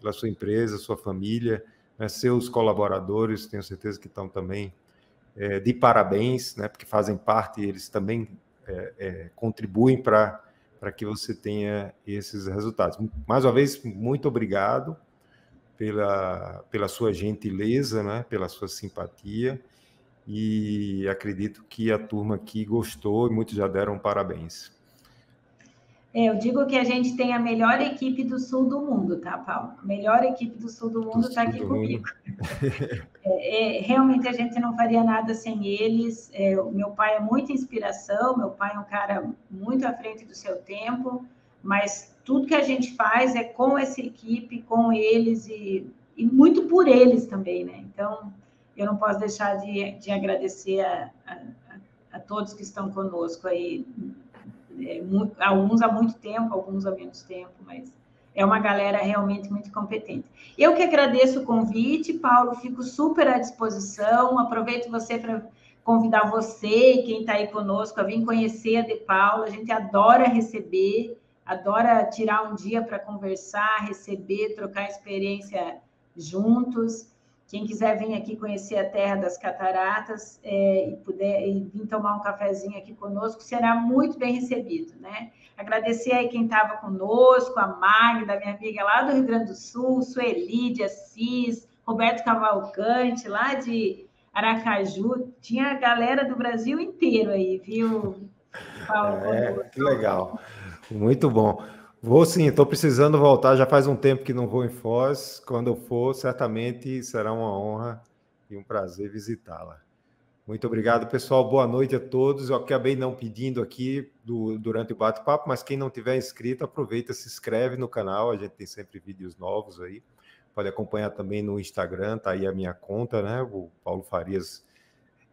pela sua empresa, sua família, né? seus colaboradores, tenho certeza que estão também é, de parabéns, né? porque fazem parte, eles também é, é, contribuem para para que você tenha esses resultados. Mais uma vez, muito obrigado pela, pela sua gentileza, né, pela sua simpatia, e acredito que a turma aqui gostou e muitos já deram parabéns. É, eu digo que a gente tem a melhor equipe do sul do mundo, tá, Paulo? A melhor equipe do sul do mundo está aqui comigo. é, é, realmente a gente não faria nada sem eles. É, meu pai é muita inspiração, meu pai é um cara muito à frente do seu tempo, mas tudo que a gente faz é com essa equipe, com eles e, e muito por eles também, né? Então, eu não posso deixar de, de agradecer a, a, a todos que estão conosco aí é, alguns há muito tempo, alguns há menos tempo, mas é uma galera realmente muito competente. Eu que agradeço o convite, Paulo, fico super à disposição. Aproveito você para convidar você e quem está aí conosco a vir conhecer a De Paulo. A gente adora receber, adora tirar um dia para conversar, receber, trocar experiência juntos. Quem quiser vir aqui conhecer a Terra das Cataratas é, e puder e vir tomar um cafezinho aqui conosco, será muito bem recebido, né? Agradecer aí quem estava conosco, a Magda, minha amiga lá do Rio Grande do Sul, Sueli de Assis, Roberto Cavalcante, lá de Aracaju. Tinha a galera do Brasil inteiro aí, viu, Paulo? É, que legal. Muito bom. Vou sim, estou precisando voltar. Já faz um tempo que não vou em Foz. Quando eu for, certamente será uma honra e um prazer visitá-la. Muito obrigado, pessoal. Boa noite a todos. Eu acabei não pedindo aqui do, durante o bate-papo, mas quem não tiver inscrito, aproveita, se inscreve no canal. A gente tem sempre vídeos novos aí. Pode acompanhar também no Instagram, tá aí a minha conta, né? O Paulo Farias,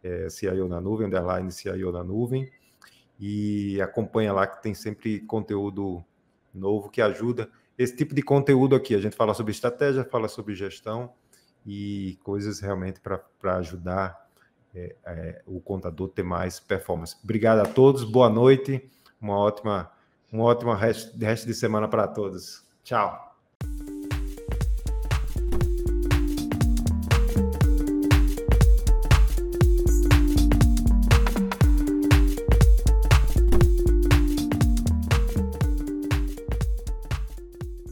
é, CIO na nuvem, underline CIO na nuvem. E acompanha lá que tem sempre conteúdo novo que ajuda. Esse tipo de conteúdo aqui, a gente fala sobre estratégia, fala sobre gestão e coisas realmente para ajudar é, é, o contador ter mais performance. Obrigado a todos, boa noite, uma ótima, uma ótima resto, resto de semana para todos. Tchau.